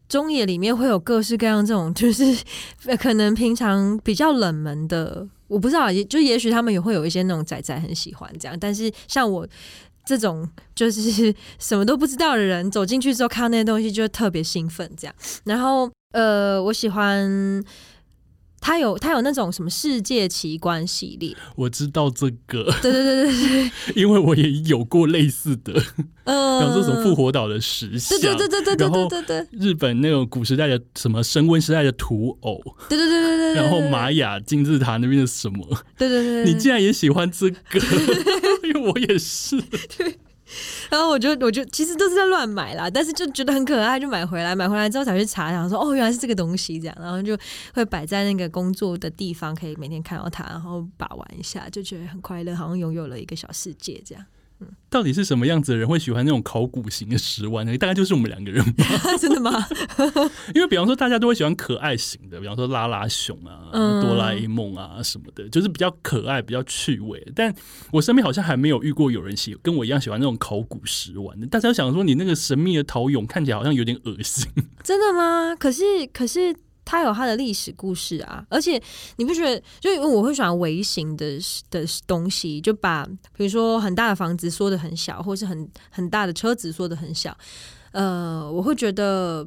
S2: 中野里面会有各式各样这种，就是 可能平常比较冷门的，我不知道，也就也许他们也会有一些那种仔仔很喜欢这样，但是像我。这种就是 什么都不知道的人走进去之后看到那些东西就特别兴奋，这样。然后呃，我喜欢他有他有那种什么世界奇观系列，
S1: 我知道这个，
S2: 对对对对对，
S1: 因为我也有过类似的，嗯，比如说什么复活岛的石像，
S2: 对对对对对对对对，
S1: 日本那种古时代的什么升温时代的土偶，
S2: 对对对对对，
S1: 然后玛雅金字塔那边的什么，
S2: 对对对，
S1: 你竟然也喜欢这个。我也是，
S2: 对，然后我就我就其实都是在乱买啦，但是就觉得很可爱，就买回来。买回来之后才去查，然后说哦，原来是这个东西这样，然后就会摆在那个工作的地方，可以每天看到它，然后把玩一下，就觉得很快乐，好像拥有了一个小世界这样。
S1: 到底是什么样子的人会喜欢那种考古型的食玩呢？大概就是我们两个人吧。
S2: 真的吗？
S1: 因为比方说，大家都会喜欢可爱型的，比方说拉拉熊啊、哆啦 A 梦啊什么的，就是比较可爱、比较趣味。但我身边好像还没有遇过有人喜跟我一样喜欢那种考古食玩的。大家想说，你那个神秘的陶俑看起来好像有点恶心。
S2: 真的吗？可是，可是。它有它的历史故事啊，而且你不觉得？就因为我会喜欢微型的的东西，就把比如说很大的房子缩的很小，或是很很大的车子缩的很小，呃，我会觉得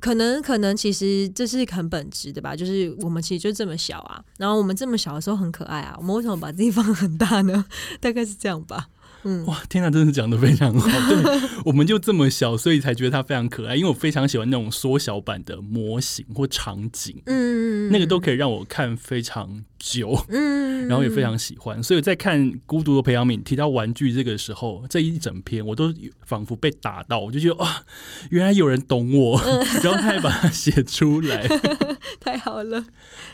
S2: 可能可能其实这是很本质的吧，就是我们其实就这么小啊，然后我们这么小的时候很可爱啊，我们为什么把自己放很大呢？大概是这样吧。嗯，
S1: 哇，天哪，真的讲的非常好。对，我们就这么小，所以才觉得它非常可爱。因为我非常喜欢那种缩小版的模型或场景，嗯，那个都可以让我看非常久，嗯，然后也非常喜欢。所以在看《孤独的培养皿》提到玩具这个时候，这一整篇我都仿佛被打到，我就觉得啊，原来有人懂我，然后他还把它写出来，
S2: 太好了。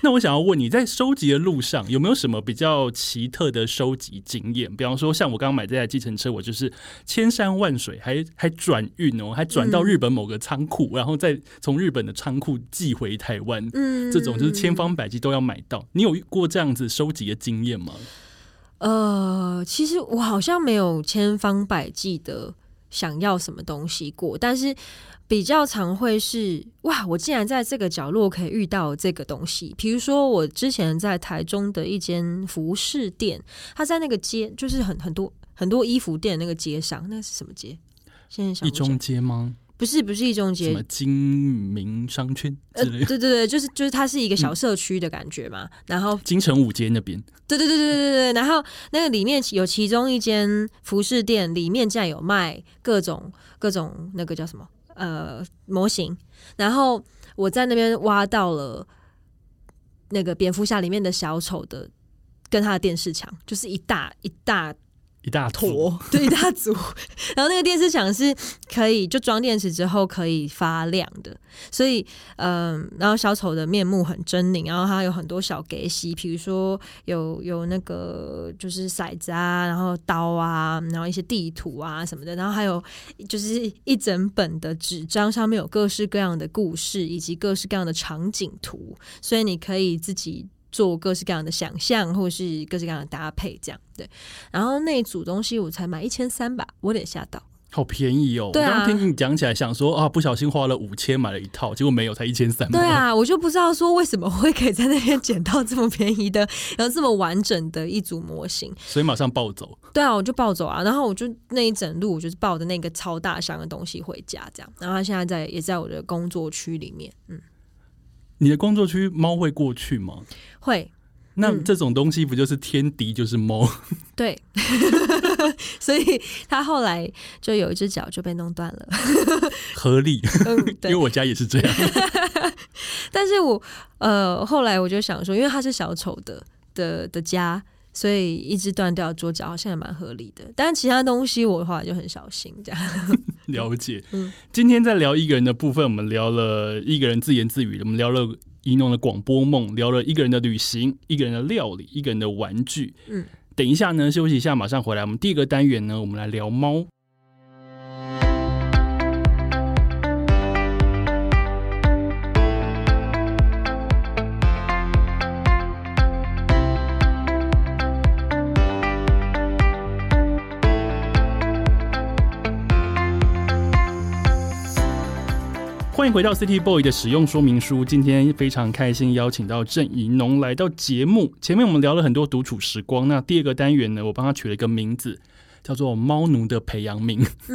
S1: 那我想要问你在收集的路上有没有什么比较奇特的收集经验？比方说，像我刚刚买这台计程车，我就是千山万水，还还转运哦，还转到日本某个仓库，然后再从日本的仓库寄回台湾。嗯，这种就是千方百计都要买到。你有过这样子收集的经验吗？
S2: 呃，其实我好像没有千方百计的想要什么东西过，但是。比较常会是哇，我竟然在这个角落可以遇到这个东西。比如说，我之前在台中的一间服饰店，它在那个街，就是很很多很多衣服店那个街上，那是什么街？现在想
S1: 一中街吗？
S2: 不是，不是一中街，
S1: 什么金明商圈之类。
S2: 对对对，就是就是它是一个小社区的感觉嘛。然后
S1: 金城五街那边。
S2: 对对对对对对对。然后那个里面有其中一间服饰店，里面竟然有卖各种各种那个叫什么？呃，模型，然后我在那边挖到了那个蝙蝠侠里面的小丑的跟他的电视墙，就是一大一大。
S1: 一大坨，
S2: 对，一大组。然后那个电视墙是可以就装电池之后可以发亮的，所以嗯，然后小丑的面目很狰狞，然后他有很多小给息，比如说有有那个就是骰子啊，然后刀啊，然后一些地图啊什么的，然后还有就是一整本的纸张，上面有各式各样的故事以及各式各样的场景图，所以你可以自己。做各式各样的想象，或是各式各样的搭配，这样对。然后那一组东西我才买一千三吧，我有点吓到，
S1: 好便宜哦。
S2: 对啊，
S1: 听你讲起来想说啊，不小心花了五千买了一套，结果没有，才一千三。
S2: 对啊，我就不知道说为什么会可以在那边捡到这么便宜的，然后这么完整的一组模型，
S1: 所以马上暴走。
S2: 对啊，我就暴走啊，然后我就那一整路我就是抱着那个超大箱的东西回家，这样。然后他现在在也在我的工作区里面，嗯。
S1: 你的工作区猫会过去吗？
S2: 会。
S1: 那这种东西不就是天敌就是猫？
S2: 对，所以他后来就有一只脚就被弄断了。
S1: 合理，因为我家也是这样。
S2: 但是我呃后来我就想说，因为他是小丑的的的家。所以一只断掉桌脚好像也蛮合理的，但其他东西我的话就很小心这样。
S1: 了解。嗯，今天在聊一个人的部分，我们聊了一个人自言自语，我们聊了一弄的广播梦，聊了一个人的旅行，一个人的料理，一个人的玩具。嗯，等一下呢，休息一下，马上回来。我们第一个单元呢，我们来聊猫。欢迎回到 City Boy 的使用说明书。今天非常开心邀请到郑怡农来到节目。前面我们聊了很多独处时光，那第二个单元呢，我帮他取了一个名字，叫做“猫奴的培养皿”。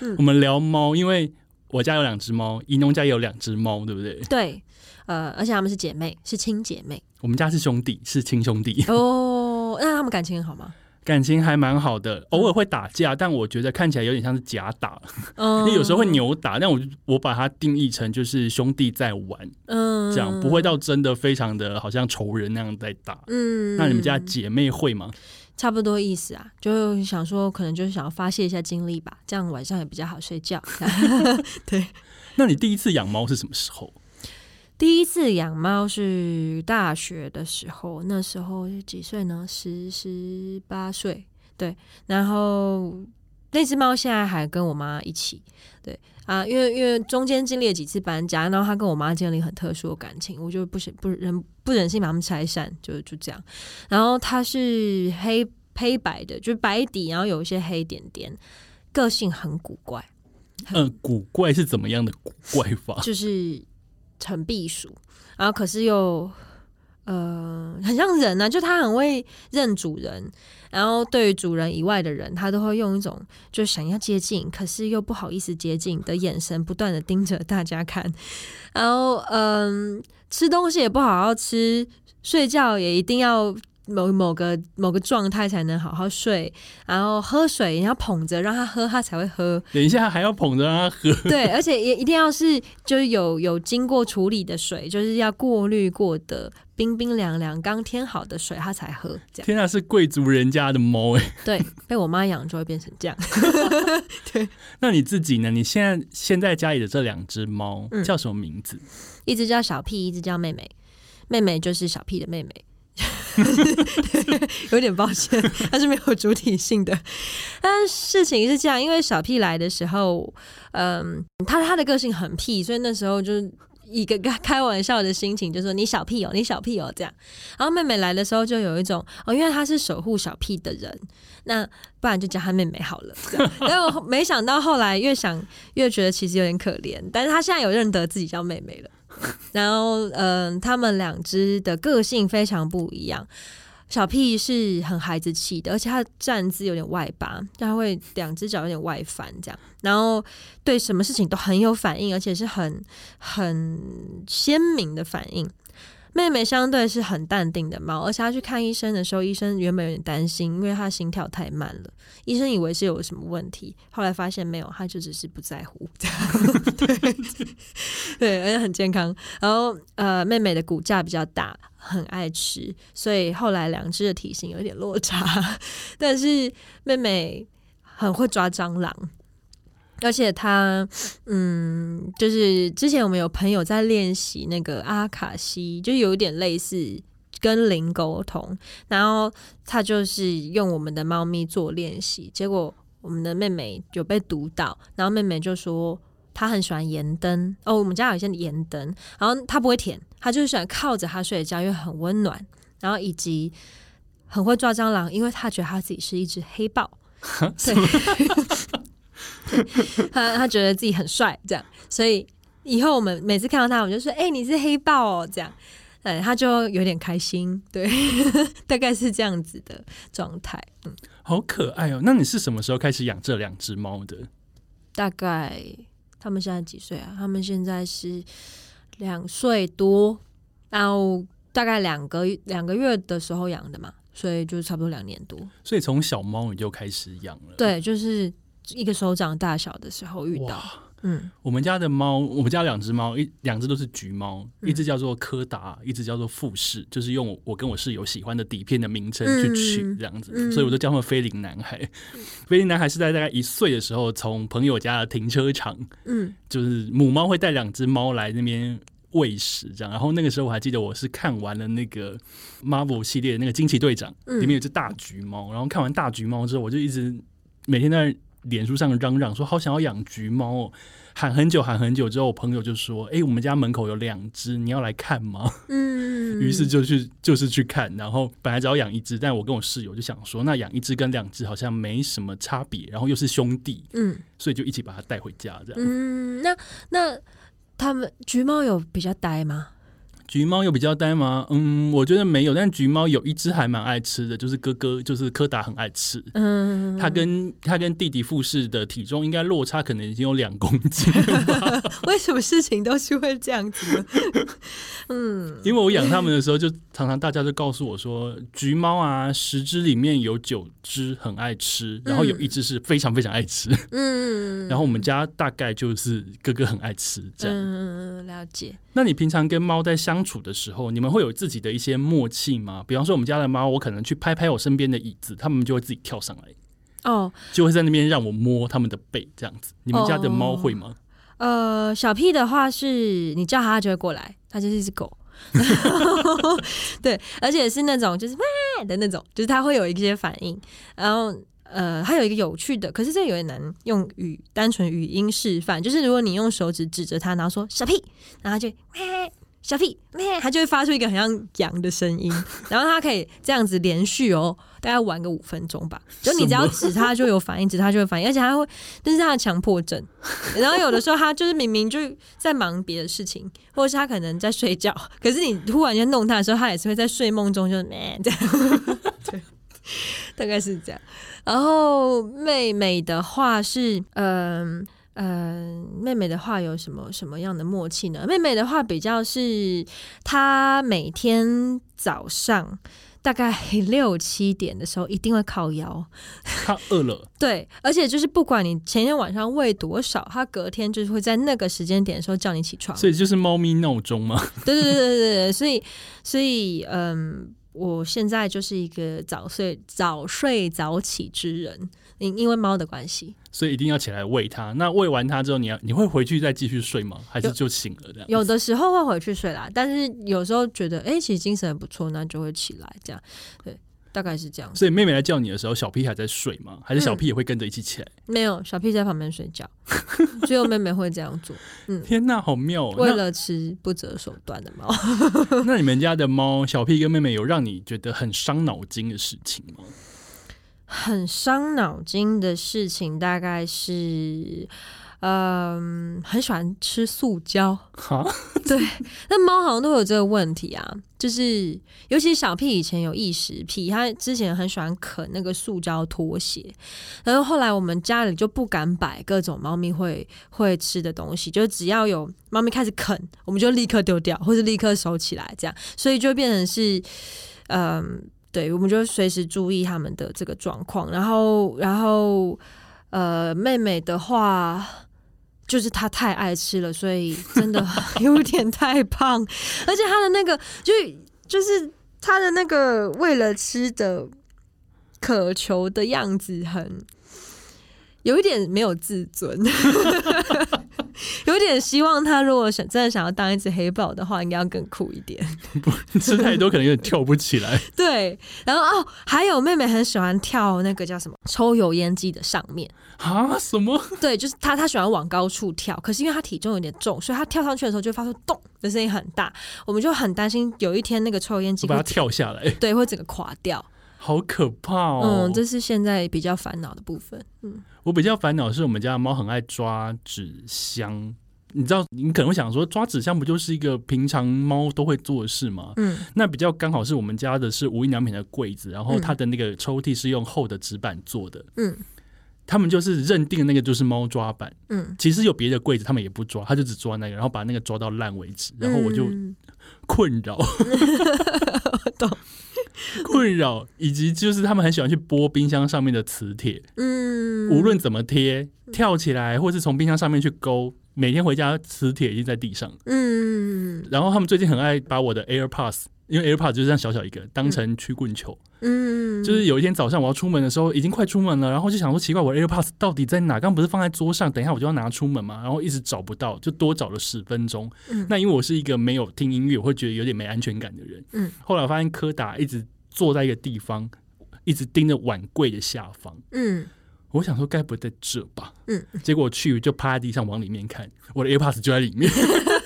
S1: 嗯，我们聊猫，因为我家有两只猫，怡农家也有两只猫，对不对？
S2: 对，呃，而且他们是姐妹，是亲姐妹。
S1: 我们家是兄弟，是亲兄弟。
S2: 哦，那他们感情很好吗？
S1: 感情还蛮好的，偶尔会打架，但我觉得看起来有点像是假打，因为 有时候会扭打，但我我把它定义成就是兄弟在玩，嗯，这样不会到真的非常的好像仇人那样在打，嗯，那你们家姐妹会吗？
S2: 差不多意思啊，就想说可能就是想要发泄一下精力吧，这样晚上也比较好睡觉。对，
S1: 那你第一次养猫是什么时候？
S2: 第一次养猫是大学的时候，那时候几岁呢？十十八岁。对，然后那只猫现在还跟我妈一起。对啊，因为因为中间经历了几次搬家，然后它跟我妈建立很特殊的感情，我就不忍不忍不忍心把它们拆散，就就这样。然后它是黑黑白的，就是白底，然后有一些黑点点，个性很古怪。
S1: 嗯，古怪是怎么样的古怪法？
S2: 就是。很避暑，然后可是又呃，很像人啊，就他很会认主人，然后对于主人以外的人，他都会用一种就想要接近，可是又不好意思接近的眼神，不断的盯着大家看。然后，嗯，吃东西也不好好吃，睡觉也一定要。某某个某个状态才能好好睡，然后喝水你要捧着让他喝，他才会喝。
S1: 等一下还要捧着让他喝。
S2: 对，而且也一定要是就是有有经过处理的水，就是要过滤过的冰冰凉凉、刚添好的水，他才喝。这样。
S1: 天啊，是贵族人家的猫哎。
S2: 对，被我妈养就会变成这样。对。
S1: 那你自己呢？你现在现在家里的这两只猫叫什么名字？
S2: 一只叫小屁，一只叫妹妹。妹妹就是小屁的妹妹。有点抱歉，它是没有主体性的。但事情是这样，因为小屁来的时候，嗯，他他的个性很屁，所以那时候就是一个开开玩笑的心情，就说你小屁哦，你小屁哦这样。然后妹妹来的时候，就有一种哦，因为他是守护小屁的人，那不然就叫他妹妹好了。但我没想到后来越想越觉得其实有点可怜，但是他现在有认得自己叫妹妹了。然后，嗯，他们两只的个性非常不一样。小屁是很孩子气的，而且他站姿有点外八，他会两只脚有点外翻这样。然后对什么事情都很有反应，而且是很很鲜明的反应。妹妹相对是很淡定的猫，而且她去看医生的时候，医生原本有点担心，因为她心跳太慢了。医生以为是有什么问题，后来发现没有，她就只是不在乎。对对，而且很健康。然后呃，妹妹的骨架比较大，很爱吃，所以后来两只的体型有点落差。但是妹妹很会抓蟑螂。而且他，嗯，就是之前我们有朋友在练习那个阿卡西，就有点类似跟灵沟通，然后他就是用我们的猫咪做练习，结果我们的妹妹有被读到，然后妹妹就说她很喜欢盐灯哦，我们家有一些盐灯，然后她不会舔，她就是喜欢靠着它睡觉，因为很温暖，然后以及很会抓蟑螂，因为她觉得她自己是一只黑豹，对。他他觉得自己很帅，这样，所以以后我们每次看到他，我就说：“哎，你是黑豹哦。”这样，哎，他就有点开心，对，大概是这样子的状态。嗯，
S1: 好可爱哦。那你是什么时候开始养这两只猫的？
S2: 大概他们现在几岁啊？他们现在是两岁多，然后大概两个两个月的时候养的嘛，所以就差不多两年多。
S1: 所以从小猫你就开始养了？
S2: 对，就是。一个手掌大小的时候遇到，嗯，
S1: 我们家的猫，我们家两只猫，一两只都是橘猫，一只叫做柯达，一只叫做富士，就是用我跟我室友喜欢的底片的名称去取这样子，所以我就叫他们菲林男孩。菲林男孩是在大概一岁的时候，从朋友家的停车场，嗯，就是母猫会带两只猫来那边喂食，这样。然后那个时候我还记得，我是看完了那个 Marvel 系列那个惊奇队长，里面有只大橘猫，然后看完大橘猫之后，我就一直每天在。脸书上嚷嚷说好想要养橘猫，哦，喊很久喊很久之后，我朋友就说：“哎，我们家门口有两只，你要来看吗？”嗯，于是就去就是去看，然后本来只要养一只，但我跟我室友就想说，那养一只跟两只好像没什么差别，然后又是兄弟，嗯，所以就一起把它带回家这样。
S2: 嗯，那那他们橘猫有比较呆吗？
S1: 橘猫有比较呆吗？嗯，我觉得没有，但橘猫有一只还蛮爱吃的，就是哥哥，就是柯达很爱吃。嗯，他跟他跟弟弟富士的体重应该落差可能已经有两公斤。
S2: 为什么事情都是会这样子？
S1: 嗯，因为我养他们的时候，就常常大家就告诉我说，橘猫啊，十只里面有九只很爱吃，然后有一只是非常非常爱吃。嗯，然后我们家大概就是哥哥很爱吃这样。
S2: 嗯，了解。
S1: 那你平常跟猫在相处的时候，你们会有自己的一些默契吗？比方说，我们家的猫，我可能去拍拍我身边的椅子，它们就会自己跳上来，哦，就会在那边让我摸它们的背，这样子。你们家的猫会吗？
S2: 呃，小屁的话是你叫它，它就会过来，它就是一只狗，对，而且是那种就是哇的那种，就是它会有一些反应，然后。呃，还有一个有趣的，可是这有点难用语单纯语音示范。就是如果你用手指指着它，然后说“小屁”，然后就小屁咩，它就会发出一个很像羊的声音，然后它可以这样子连续哦，大概玩个五分钟吧。就你只要指它就有反应，指它就会反应，而且它会，这是它的强迫症。然后有的时候它就是明明就在忙别的事情，或者是它可能在睡觉，可是你突然间弄它的时候，它也是会在睡梦中就咩这样。对，大概是这样。然后妹妹的话是，嗯。呃，妹妹的话有什么什么样的默契呢？妹妹的话比较是，她每天早上大概六七点的时候一定会靠腰。
S1: 她饿了。
S2: 对，而且就是不管你前天晚上喂多少，她隔天就是会在那个时间点的时候叫你起床。
S1: 所以就是猫咪闹钟吗？
S2: 对对对对对对，所以所以嗯，我现在就是一个早睡早睡早起之人。因因为猫的关系，
S1: 所以一定要起来喂它。那喂完它之后，你要你会回去再继续睡吗？还是就醒了这样？
S2: 有的时候会回去睡啦，但是有时候觉得哎，其实精神很不错，那就会起来这样。对，大概是这样。
S1: 所以妹妹来叫你的时候，小屁还在睡吗？还是小屁也会跟着一起起来？
S2: 没有，小屁在旁边睡觉，只有妹妹会这样做。
S1: 嗯，天哪，好妙！
S2: 哦为了吃不择手段的猫。
S1: 那你们家的猫小屁跟妹妹有让你觉得很伤脑筋的事情吗？
S2: 很伤脑筋的事情大概是，嗯，很喜欢吃塑胶。对，那猫好像都有这个问题啊，就是尤其小屁以前有异食癖，他之前很喜欢啃那个塑胶拖鞋，然后后来我们家里就不敢摆各种猫咪会会吃的东西，就只要有猫咪开始啃，我们就立刻丢掉，或是立刻收起来，这样，所以就变成是，嗯。对，我们就随时注意他们的这个状况。然后，然后，呃，妹妹的话，就是她太爱吃了，所以真的 有点太胖，而且她的那个，就就是她的那个为了吃的渴求的样子，很有一点没有自尊。有点希望他如果想真的想要当一只黑豹的话，应该要更酷一点。
S1: 不吃太多可能有点跳不起来。
S2: 对，然后哦，还有妹妹很喜欢跳那个叫什么抽油烟机的上面
S1: 啊？什么？
S2: 对，就是她，她喜欢往高处跳，可是因为她体重有点重，所以她跳上去的时候就发出咚的声音很大，我们就很担心有一天那个抽油烟机
S1: 把它跳下来，
S2: 对，会整个垮掉。
S1: 好可怕哦！
S2: 嗯，这是现在比较烦恼的部分。嗯，
S1: 我比较烦恼是我们家的猫很爱抓纸箱。你知道，你可能会想说，抓纸箱不就是一个平常猫都会做的事吗？嗯，那比较刚好是我们家的是无印良品的柜子，然后它的那个抽屉是用厚的纸板做的。嗯，他们就是认定那个就是猫抓板。嗯，其实有别的柜子，他们也不抓，他就只抓那个，然后把那个抓到烂为止。然后我就困扰。
S2: 懂。
S1: 困扰，以及就是他们很喜欢去拨冰箱上面的磁铁，嗯，无论怎么贴，跳起来或是从冰箱上面去勾，每天回家磁铁已经在地上，嗯，然后他们最近很爱把我的 AirPods，因为 AirPods 就是这样小小一个，当成曲棍球，嗯，就是有一天早上我要出门的时候，已经快出门了，然后就想说奇怪，我 AirPods 到底在哪？刚不是放在桌上，等一下我就要拿出门嘛，然后一直找不到，就多找了十分钟。那因为我是一个没有听音乐，我会觉得有点没安全感的人，嗯，后来我发现柯达一直。坐在一个地方，一直盯着碗柜的下方。嗯，我想说该不在这吧。嗯，结果去就趴在地上往里面看，我的 AirPods 就在里面。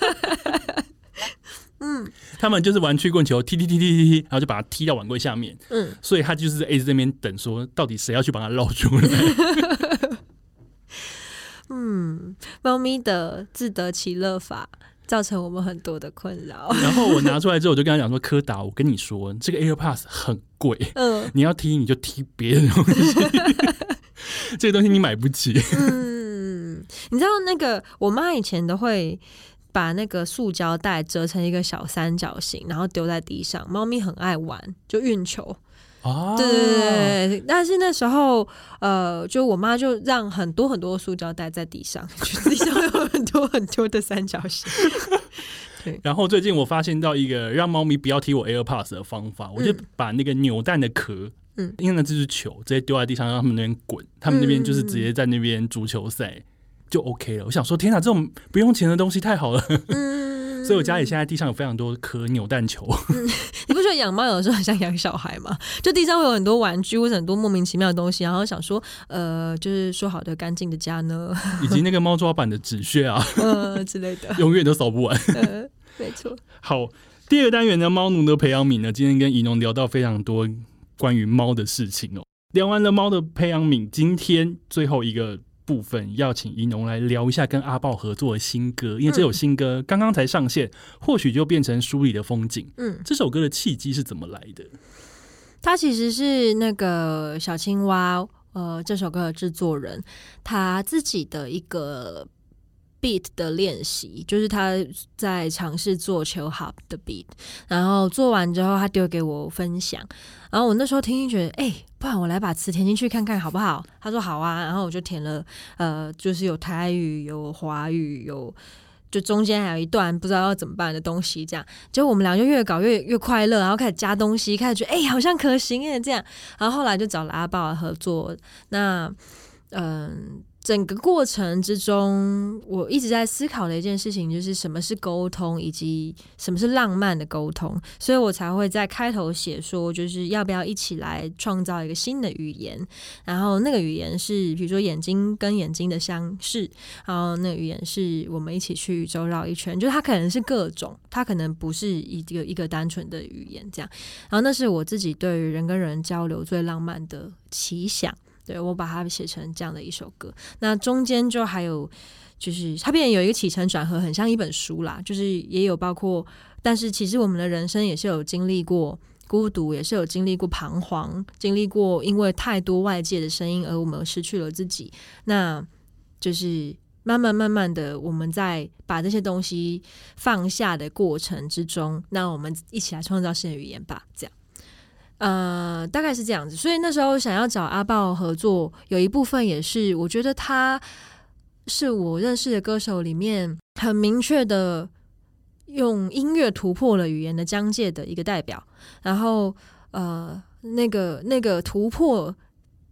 S1: 嗯，他们就是玩曲棍球，踢踢踢踢踢踢，然后就把它踢到碗柜下面。嗯，所以他就是在 A 这边等，说到底谁要去把它捞出来。
S2: 嗯，猫咪的自得其乐法。造成我们很多的困扰。
S1: 然后我拿出来之后，我就跟他讲说：“柯达，我跟你说，这个 AirPods 很贵，嗯，你要踢你就踢别的东西，这个东西你买不起。”
S2: 嗯，你知道那个我妈以前都会把那个塑胶袋折成一个小三角形，然后丢在地上，猫咪很爱玩，就运球。哦，对对对对，但是那时候，呃，就我妈就让很多很多塑胶袋在地上，地上有很多很多的三角形。对，
S1: 然后最近我发现到一个让猫咪不要踢我 AirPods 的方法，我就把那个扭蛋的壳，嗯，因为那这是球，直接丢在地上，让他们那边滚，他们那边就是直接在那边足球赛就 OK 了。我想说，天哪，这种不用钱的东西太好了。嗯。所以我家里现在地上有非常多颗扭蛋球。
S2: 你不觉得养猫有的时候很像养小孩吗？就地上会有很多玩具或者很多莫名其妙的东西，然后想说，呃，就是说好的干净的家呢？
S1: 以及那个猫抓板的纸屑啊，
S2: 呃之类的，
S1: 永远都扫不完。
S2: 没错。
S1: 好，第二个单元呢，猫奴的培养皿呢，今天跟怡农聊到非常多关于猫的事情哦。聊完了猫的培养皿，今天最后一个部分要请怡农来聊一下跟阿豹合作的新歌，因为这首新歌刚刚才上线，或许就变成书里的风景。
S2: 嗯，
S1: 这首歌的契机是怎么来的？
S2: 他其实是那个小青蛙，呃，这首歌的制作人，他自己的一个 beat 的练习，就是他在尝试做 chill hop 的 beat，然后做完之后，他丢给我分享，然后我那时候听听觉得，哎、不然我来把词填进去看看好不好？他说好啊，然后我就填了，呃，就是有台语、有华语、有。就中间还有一段不知道要怎么办的东西，这样，结果我们俩就越搞越越快乐，然后开始加东西，开始觉得哎、好像可行耶这样，然后后来就找了阿豹合作。那嗯、整个过程之中，我一直在思考的一件事情就是什么是沟通，以及什么是浪漫的沟通，所以我才会在开头写说，就是要不要一起来创造一个新的语言，然后那个语言是比如说眼睛跟眼睛的相视，然后那个语言是我们一起去宇宙绕一圈，就是它可能是各种，它可能不是一个一个单纯的语言这样。然后那是我自己对于人跟人交流最浪漫的奇想，对我把它写成这样的一首歌。那中间就还有就是它变有一个起承转合，很像一本书啦，就是也有包括，但是其实我们的人生也是有经历过。孤独也是有经历过彷徨，经历过因为太多外界的声音而我们失去了自己。那就是慢慢慢慢的，我们在把这些东西放下的过程之中，那我们一起来创造新的语言吧。这样，呃，大概是这样子。所以那时候想要找阿豹合作，有一部分也是我觉得他是我认识的歌手里面很明确的用音乐突破了语言的疆界的一个代表。然后，呃，那个那个突破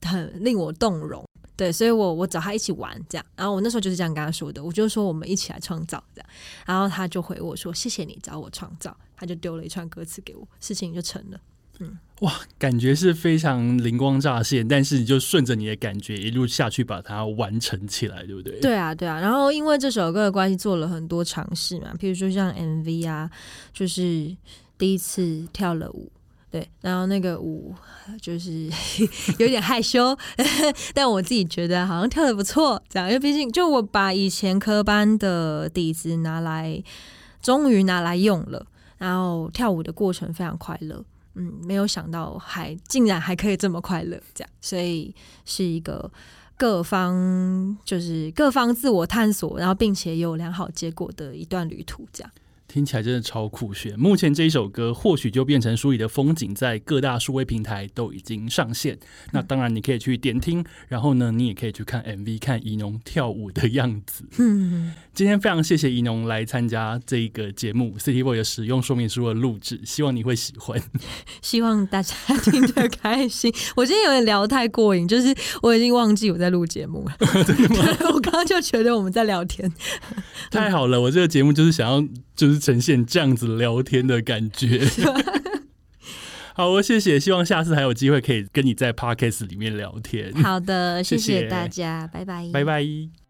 S2: 很令我动容。对，所以我我找他一起玩这样，然后我那时候就是这样跟他说的，我就说我们一起来创造这样，然后他就回我说谢谢你找我创造，他就丢了一串歌词给我，事情就成了。
S1: 嗯哇，感觉是非常灵光乍现，但是你就顺着你的感觉一路下去把它完成起来，对不对？
S2: 对啊，对啊，然后因为这首歌的关系，做了很多尝试嘛，譬如说像 MV 啊，就是第一次跳了舞。对，然后那个舞就是 有点害羞，但我自己觉得好像跳的不错，这样，因为毕竟就我把以前科班的底子拿来，终于拿来用了，然后跳舞的过程非常快乐，嗯，没有想到还竟然还可以这么快乐，这样，所以是一个各方就是各方自我探索，然后并且有良好结果的一段旅途，这样。
S1: 听起来真的超酷炫。目前这一首歌或许就变成书里的风景，在各大数位平台都已经上线。那当然你可以去点听，然后呢，你也可以去看 MV，看怡农跳舞的样子。
S2: 嗯，
S1: 今天非常谢谢怡农来参加这一个节目《City Boy》的使用说明书的录制，希望你会喜欢。
S2: 希望大家听得开心。我今天有点聊太过瘾，就是我已经忘记我在录节目了。我刚刚就觉得我们在聊天。
S1: 太好了，我这个节目就是想要就是呈现这样子聊天的感觉。好，我谢谢，希望下次还有机会可以跟你在 podcast 里面聊天。
S2: 好的，
S1: 谢
S2: 谢大家，拜拜，
S1: 拜拜。